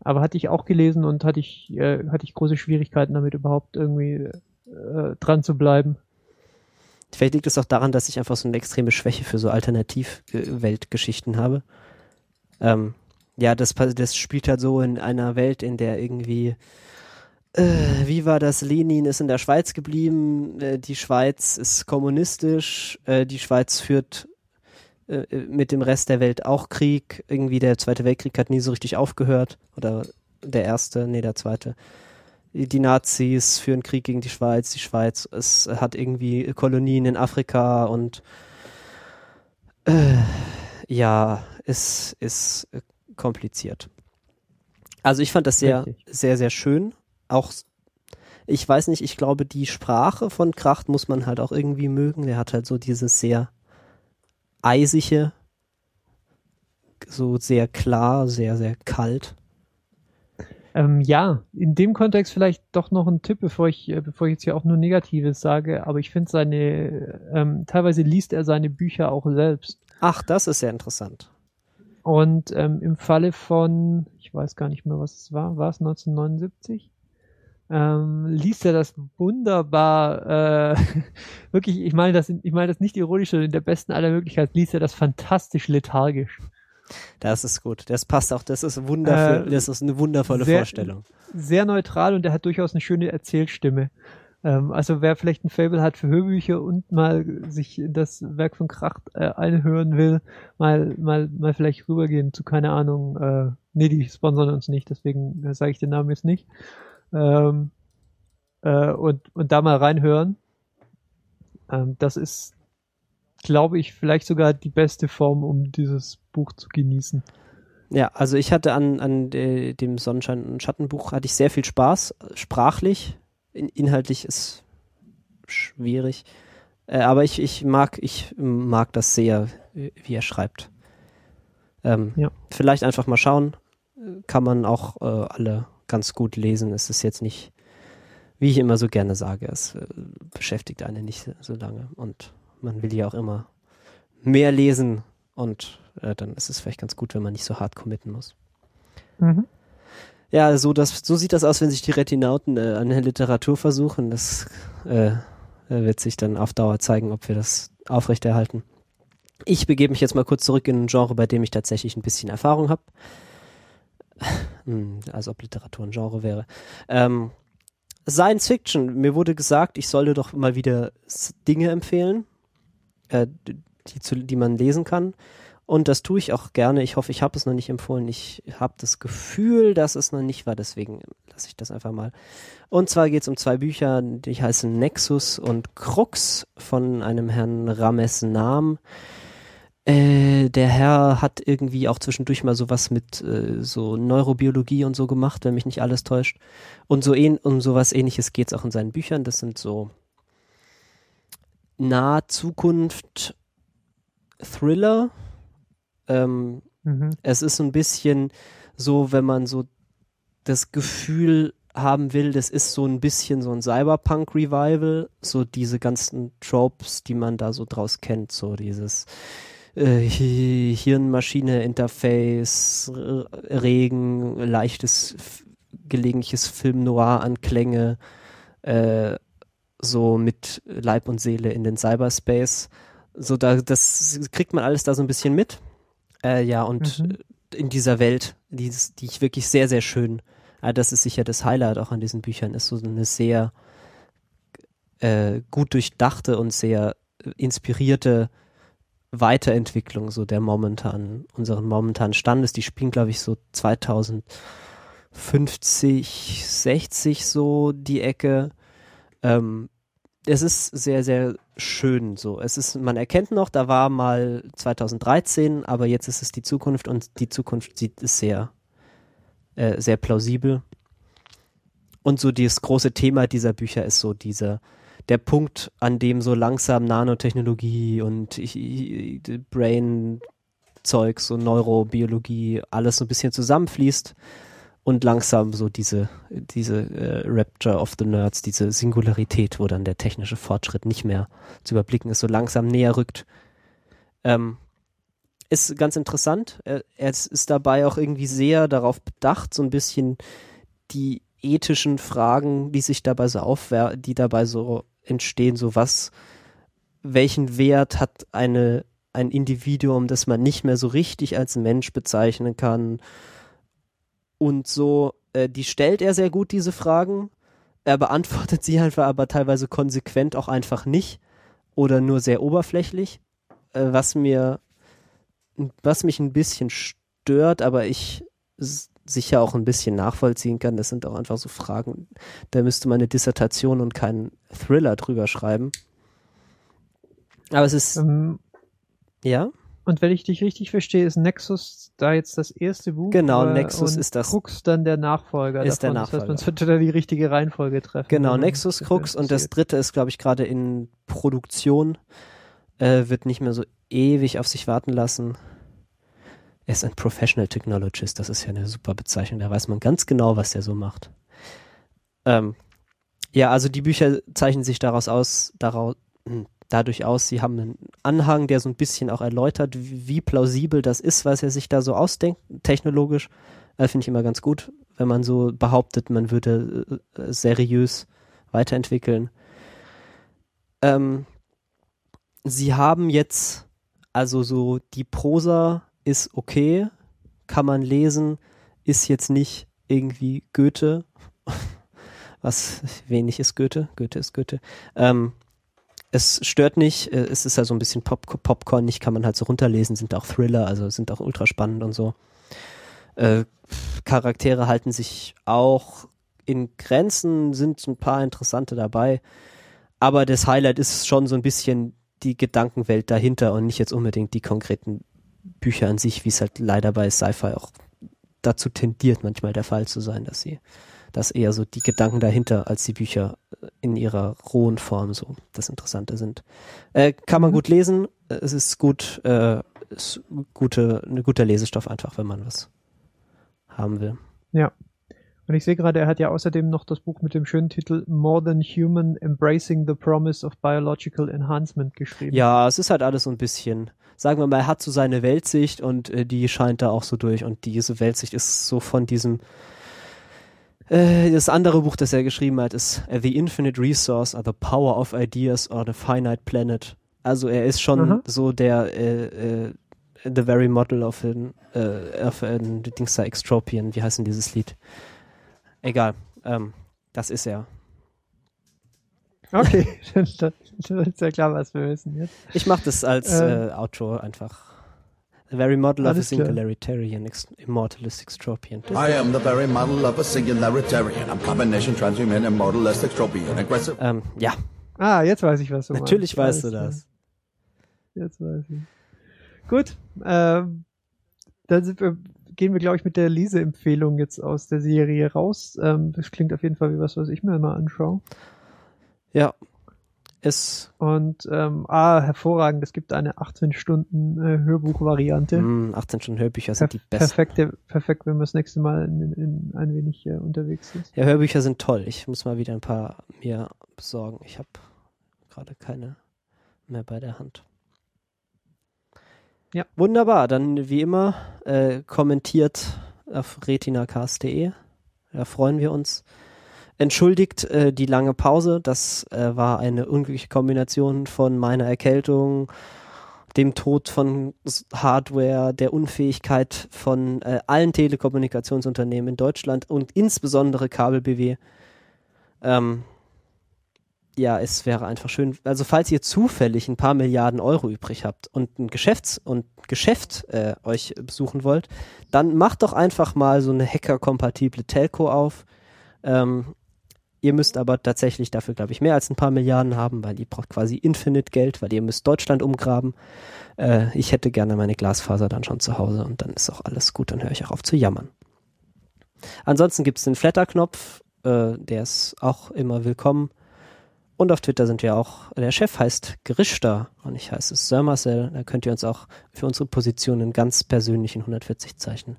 aber hatte ich auch gelesen und hatte ich, äh, hatte ich große Schwierigkeiten damit überhaupt irgendwie äh, dran zu bleiben. Vielleicht liegt es auch daran, dass ich einfach so eine extreme Schwäche für so Alternativweltgeschichten habe. Ähm, ja, das, das spielt halt so in einer Welt, in der irgendwie äh, wie war das? Lenin ist in der Schweiz geblieben, äh, die Schweiz ist kommunistisch, äh, die Schweiz führt äh, äh, mit dem Rest der Welt auch Krieg. Irgendwie der Zweite Weltkrieg hat nie so richtig aufgehört. Oder der erste, nee, der zweite. Die Nazis führen Krieg gegen die Schweiz, die Schweiz es hat irgendwie Kolonien in Afrika und äh, ja, es ist kompliziert. Also ich fand das sehr, Richtig. sehr, sehr schön auch, ich weiß nicht, ich glaube, die Sprache von Kracht muss man halt auch irgendwie mögen. Der hat halt so dieses sehr eisige, so sehr klar, sehr, sehr kalt. Ähm, ja, in dem Kontext vielleicht doch noch ein Tipp, bevor ich, äh, bevor ich jetzt hier auch nur Negatives sage, aber ich finde seine, ähm, teilweise liest er seine Bücher auch selbst. Ach, das ist sehr interessant. Und ähm, im Falle von, ich weiß gar nicht mehr, was es war, war es 1979? ähm, liest er das wunderbar, äh, <laughs> wirklich, ich meine das, ich meine das nicht ironisch, sondern in der besten aller Möglichkeiten, liest er das fantastisch lethargisch. Das ist gut. Das passt auch. Das ist wundervoll. Äh, das ist eine wundervolle sehr, Vorstellung. Sehr neutral und er hat durchaus eine schöne Erzählstimme. Ähm, also wer vielleicht ein Fable hat für Hörbücher und mal sich das Werk von Kracht äh, einhören will, mal mal mal vielleicht rübergehen zu keine Ahnung. Äh, nee, die sponsern uns nicht, deswegen äh, sage ich den Namen jetzt nicht ähm, äh, und, und da mal reinhören. Ähm, das ist, glaube ich, vielleicht sogar die beste Form, um dieses Buch zu genießen. Ja, also ich hatte an, an de, dem Sonnenschein- und Schattenbuch hatte ich sehr viel Spaß, sprachlich. In, inhaltlich ist schwierig. Äh, aber ich, ich mag, ich mag das sehr, wie er schreibt. Ähm, ja. Vielleicht einfach mal schauen. Kann man auch äh, alle ganz gut lesen. Es ist jetzt nicht, wie ich immer so gerne sage, es äh, beschäftigt einen nicht so lange. Und man will ja auch immer mehr lesen und äh, dann ist es vielleicht ganz gut, wenn man nicht so hart committen muss. Mhm. Ja, so, das, so sieht das aus, wenn sich die Retinauten äh, an der Literatur versuchen. Das äh, wird sich dann auf Dauer zeigen, ob wir das aufrechterhalten. Ich begebe mich jetzt mal kurz zurück in ein Genre, bei dem ich tatsächlich ein bisschen Erfahrung habe. Hm, als ob Literatur ein Genre wäre. Ähm, Science Fiction. Mir wurde gesagt, ich sollte doch mal wieder Dinge empfehlen, äh, die, zu, die man lesen kann. Und das tue ich auch gerne. Ich hoffe, ich habe es noch nicht empfohlen. Ich habe das Gefühl, dass es noch nicht war. Deswegen lasse ich das einfach mal. Und zwar geht es um zwei Bücher, die heißen Nexus und Krux von einem Herrn Rames Nam. Äh, der Herr hat irgendwie auch zwischendurch mal sowas mit äh, so Neurobiologie und so gemacht, wenn mich nicht alles täuscht. Und so ähn um sowas ähnliches geht es auch in seinen Büchern. Das sind so nahe Zukunft Thriller. Ähm, mhm. Es ist so ein bisschen so, wenn man so das Gefühl haben will, das ist so ein bisschen so ein Cyberpunk-Revival, so diese ganzen Tropes, die man da so draus kennt, so dieses äh, Hirn-Maschine-Interface, Regen, leichtes, gelegentliches Film-Noir-Anklänge, äh, so mit Leib und Seele in den Cyberspace. So, da, das kriegt man alles da so ein bisschen mit. Äh, ja, und mhm. in dieser Welt, die, die ich wirklich sehr, sehr schön, äh, das ist sicher das Highlight auch an diesen Büchern, ist so eine sehr äh, gut durchdachte und sehr inspirierte Weiterentwicklung so der momentan, unseren momentanen Standes. Die spielen, glaube ich, so 2050, 60 so die Ecke. Ähm, es ist sehr, sehr schön so. Es ist, man erkennt noch, da war mal 2013, aber jetzt ist es die Zukunft und die Zukunft sieht es sehr, äh, sehr plausibel. Und so das große Thema dieser Bücher ist so dieser, der Punkt, an dem so langsam Nanotechnologie und Brain-Zeugs und Neurobiologie alles so ein bisschen zusammenfließt und langsam so diese, diese äh, Rapture of the Nerds, diese Singularität, wo dann der technische Fortschritt nicht mehr zu überblicken ist, so langsam näher rückt. Ähm, ist ganz interessant. Er, er ist dabei auch irgendwie sehr darauf bedacht, so ein bisschen die ethischen Fragen, die sich dabei so aufwer die dabei so entstehen, so was, welchen Wert hat eine, ein Individuum, das man nicht mehr so richtig als Mensch bezeichnen kann. Und so, äh, die stellt er sehr gut, diese Fragen. Er beantwortet <laughs> sie einfach aber teilweise konsequent auch einfach nicht oder nur sehr oberflächlich, äh, was mir, was mich ein bisschen stört, aber ich sicher auch ein bisschen nachvollziehen kann. Das sind auch einfach so Fragen, da müsste man eine Dissertation und keinen Thriller drüber schreiben. Aber es ist. Ähm, ja? Und wenn ich dich richtig verstehe, ist Nexus da jetzt das erste Buch? Genau, oder? Nexus ist das. Krux dann der Nachfolger. Ist davon. der Nachfolger. Das heißt, man sollte da die richtige Reihenfolge treffen. Genau, Nexus, Krux und das dritte ist, glaube ich, gerade in Produktion. Äh, wird nicht mehr so ewig auf sich warten lassen. Er ist ein Professional Technologist, das ist ja eine super Bezeichnung, da weiß man ganz genau, was er so macht. Ähm, ja, also die Bücher zeichnen sich daraus aus, daraus, hm, dadurch aus, sie haben einen Anhang, der so ein bisschen auch erläutert, wie, plausibel das ist, was er sich da so ausdenkt, technologisch. Äh, Finde ich immer ganz gut, wenn man so behauptet, man würde äh, seriös weiterentwickeln. Ähm, sie haben jetzt also so die Prosa ist okay, kann man lesen, ist jetzt nicht irgendwie Goethe. <laughs> Was wenig ist Goethe? Goethe ist Goethe. Ähm, es stört nicht, äh, es ist ja so ein bisschen Pop Popcorn, nicht kann man halt so runterlesen, sind auch Thriller, also sind auch ultra spannend und so. Äh, Charaktere halten sich auch in Grenzen, sind ein paar interessante dabei, aber das Highlight ist schon so ein bisschen die Gedankenwelt dahinter und nicht jetzt unbedingt die konkreten Bücher an sich, wie es halt leider bei Sci-Fi auch dazu tendiert, manchmal der Fall zu sein, dass sie, dass eher so die Gedanken dahinter als die Bücher in ihrer rohen Form so das Interessante sind. Äh, kann man mhm. gut lesen, es ist gut, äh, ist gute, ein guter Lesestoff einfach, wenn man was haben will. Ja. Und ich sehe gerade, er hat ja außerdem noch das Buch mit dem schönen Titel More Than Human Embracing the Promise of Biological Enhancement geschrieben. Ja, es ist halt alles so ein bisschen, sagen wir mal, er hat so seine Weltsicht und äh, die scheint da auch so durch und diese Weltsicht ist so von diesem äh, das andere Buch, das er geschrieben hat, ist uh, The Infinite Resource or the Power of Ideas or the Finite Planet. Also er ist schon mhm. so der äh, äh, The Very Model of an, äh, of an Dings da Extropian, wie heißt denn dieses Lied? Egal, ähm, das ist er. Okay, <laughs> dann, ist ja klar, was wir wissen jetzt. Ich mache das als äh, äh, Outro einfach. The very model of a singularitarian, immortalist extropian. I am the very model of a singularitarian. I'm combination transhuman, immortalist extropian, aggressive. Ähm, ja. Ah, jetzt weiß ich, was du Natürlich meinst. weißt du das. Jetzt weiß ich. Gut, ähm, dann sind wir gehen wir, glaube ich, mit der Lise-Empfehlung jetzt aus der Serie raus. Ähm, das klingt auf jeden Fall wie was, was ich mir mal anschaue. Ja. Es und ähm, ah, hervorragend, es gibt eine 18 Stunden äh, Hörbuch-Variante. Mm, 18 Stunden Hörbücher sind Perf die besten. Perfekt, perfekt, wenn man das nächste Mal in, in, in ein wenig äh, unterwegs ist. Ja, Hörbücher sind toll. Ich muss mal wieder ein paar mir besorgen. Ich habe gerade keine mehr bei der Hand. Ja. Wunderbar. Dann wie immer äh, kommentiert auf retinacast.de. Da freuen wir uns. Entschuldigt äh, die lange Pause. Das äh, war eine unglückliche Kombination von meiner Erkältung, dem Tod von Hardware, der Unfähigkeit von äh, allen Telekommunikationsunternehmen in Deutschland und insbesondere Kabel BW. Ähm, ja, es wäre einfach schön, also falls ihr zufällig ein paar Milliarden Euro übrig habt und ein Geschäfts- und Geschäft äh, euch besuchen wollt, dann macht doch einfach mal so eine Hacker-kompatible Telco auf. Ähm, ihr müsst aber tatsächlich dafür, glaube ich, mehr als ein paar Milliarden haben, weil ihr braucht quasi Infinite Geld, weil ihr müsst Deutschland umgraben. Äh, ich hätte gerne meine Glasfaser dann schon zu Hause und dann ist auch alles gut, dann höre ich auch auf zu jammern. Ansonsten gibt es den Flatter-Knopf, äh, der ist auch immer willkommen. Und auf Twitter sind wir auch, der Chef heißt Grischter und ich heiße Sir Marcel. Da könnt ihr uns auch für unsere Positionen ganz persönlichen 140 Zeichen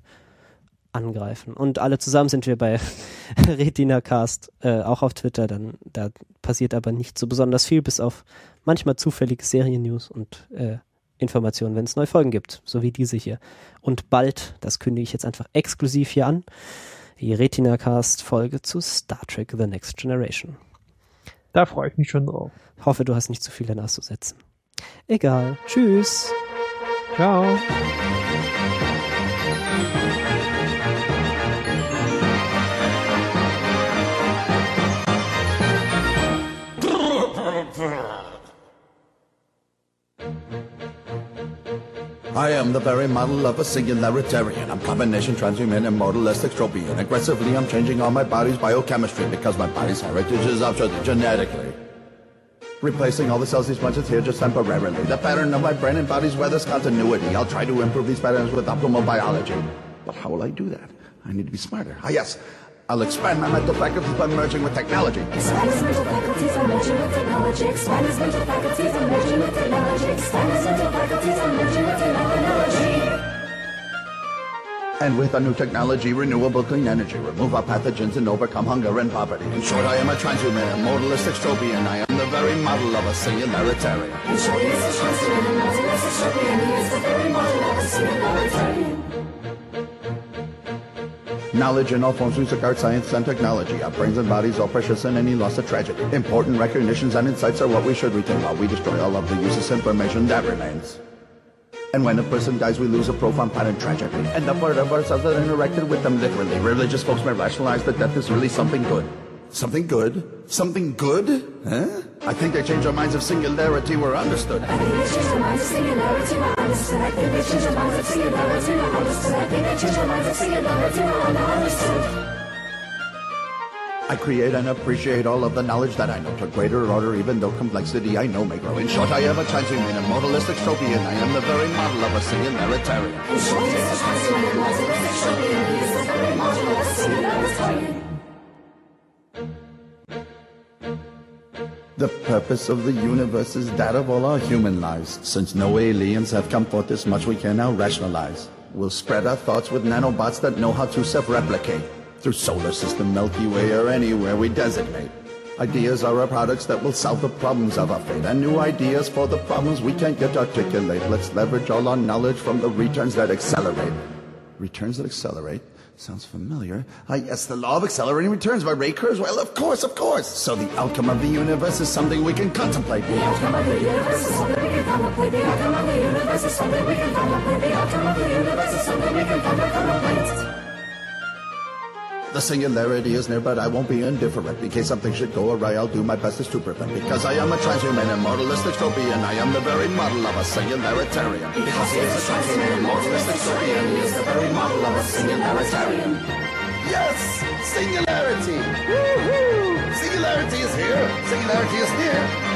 angreifen. Und alle zusammen sind wir bei <laughs> RetinaCast, äh, auch auf Twitter. Dann, da passiert aber nicht so besonders viel, bis auf manchmal zufällige Serien-News und äh, Informationen, wenn es neue Folgen gibt, so wie diese hier. Und bald, das kündige ich jetzt einfach exklusiv hier an, die RetinaCast-Folge zu Star Trek The Next Generation. Da freue ich mich schon drauf. Hoffe, du hast nicht zu viel danach zu setzen. Egal. Tschüss. Ciao. I am the very model of a singularitarian. I'm a combination transhuman, immortalist, extropian. Aggressively, I'm changing all my body's biochemistry because my body's heritage is altered genetically. Replacing all the cells these bunches here just temporarily. The pattern of my brain and body's weather's continuity. I'll try to improve these patterns with optimal biology. But how will I do that? I need to be smarter. Ah, yes. I'll expand my mental faculties by merging with technology. Expand his mental faculties by merging with technology. Expand his mental faculties by merging with technology. Expand his mental faculties by merging with technology. And with our new technology, renewable clean energy, remove our pathogens and overcome hunger and poverty. In short, I am a transhuman, a modalist extropian. I am the very model of a singularitarian. In short, he is a transhuman, a modalist extropian. He is the very model of a singularitarian. Knowledge in all forms, music, art, science, and technology. Our brains and bodies all precious and any loss of tragedy. Important recognitions and insights are what we should retain while we destroy all of the useless information that remains. And when a person dies, we lose a profound part in tragedy. And the part of ourselves that interacted with them literally. Religious folks may rationalize that death is really something good. Something good? Something good? Huh? I think they changed our minds of singularity were understood. I think they changed our minds of singularity were understood. I think they changed our minds of singularity were understood. I think they changed our minds of singularity were understood. I create and appreciate all of the knowledge that I know to greater order, even though complexity I know may grow. In short, I am a transhuman, immortalistic tropian. I am the very model of a singularitarian. In short, is a transhuman, immortalistic tropian. He is the very model of a singularitarian. The purpose of the universe is that of all our human lives. Since no aliens have come forth this much, we can now rationalize. We'll spread our thoughts with nanobots that know how to self-replicate. Through solar system, Milky Way, or anywhere we designate. Ideas are our products that will solve the problems of our fate. And new ideas for the problems we can't yet articulate. Let's leverage all our knowledge from the returns that accelerate. Returns that accelerate? Sounds familiar. Ah, yes, the law of accelerating returns by Ray Kurzweil. Of course, of course. So the outcome of the universe is something we can contemplate. The outcome of the universe is something we can contemplate. The outcome of the universe is something we can contemplate. The outcome of the universe is something we can contemplate. The singularity is near, but I won't be indifferent. In case something should go awry, I'll do my best to prevent. Because I am a transhuman, immortalistic tropian. I am the very model of a singularitarian. Because he is a transhuman, immortalistic tropian. He is the very model of a singularitarian. Yes! Singularity! Woohoo! Singularity is here! Singularity is near!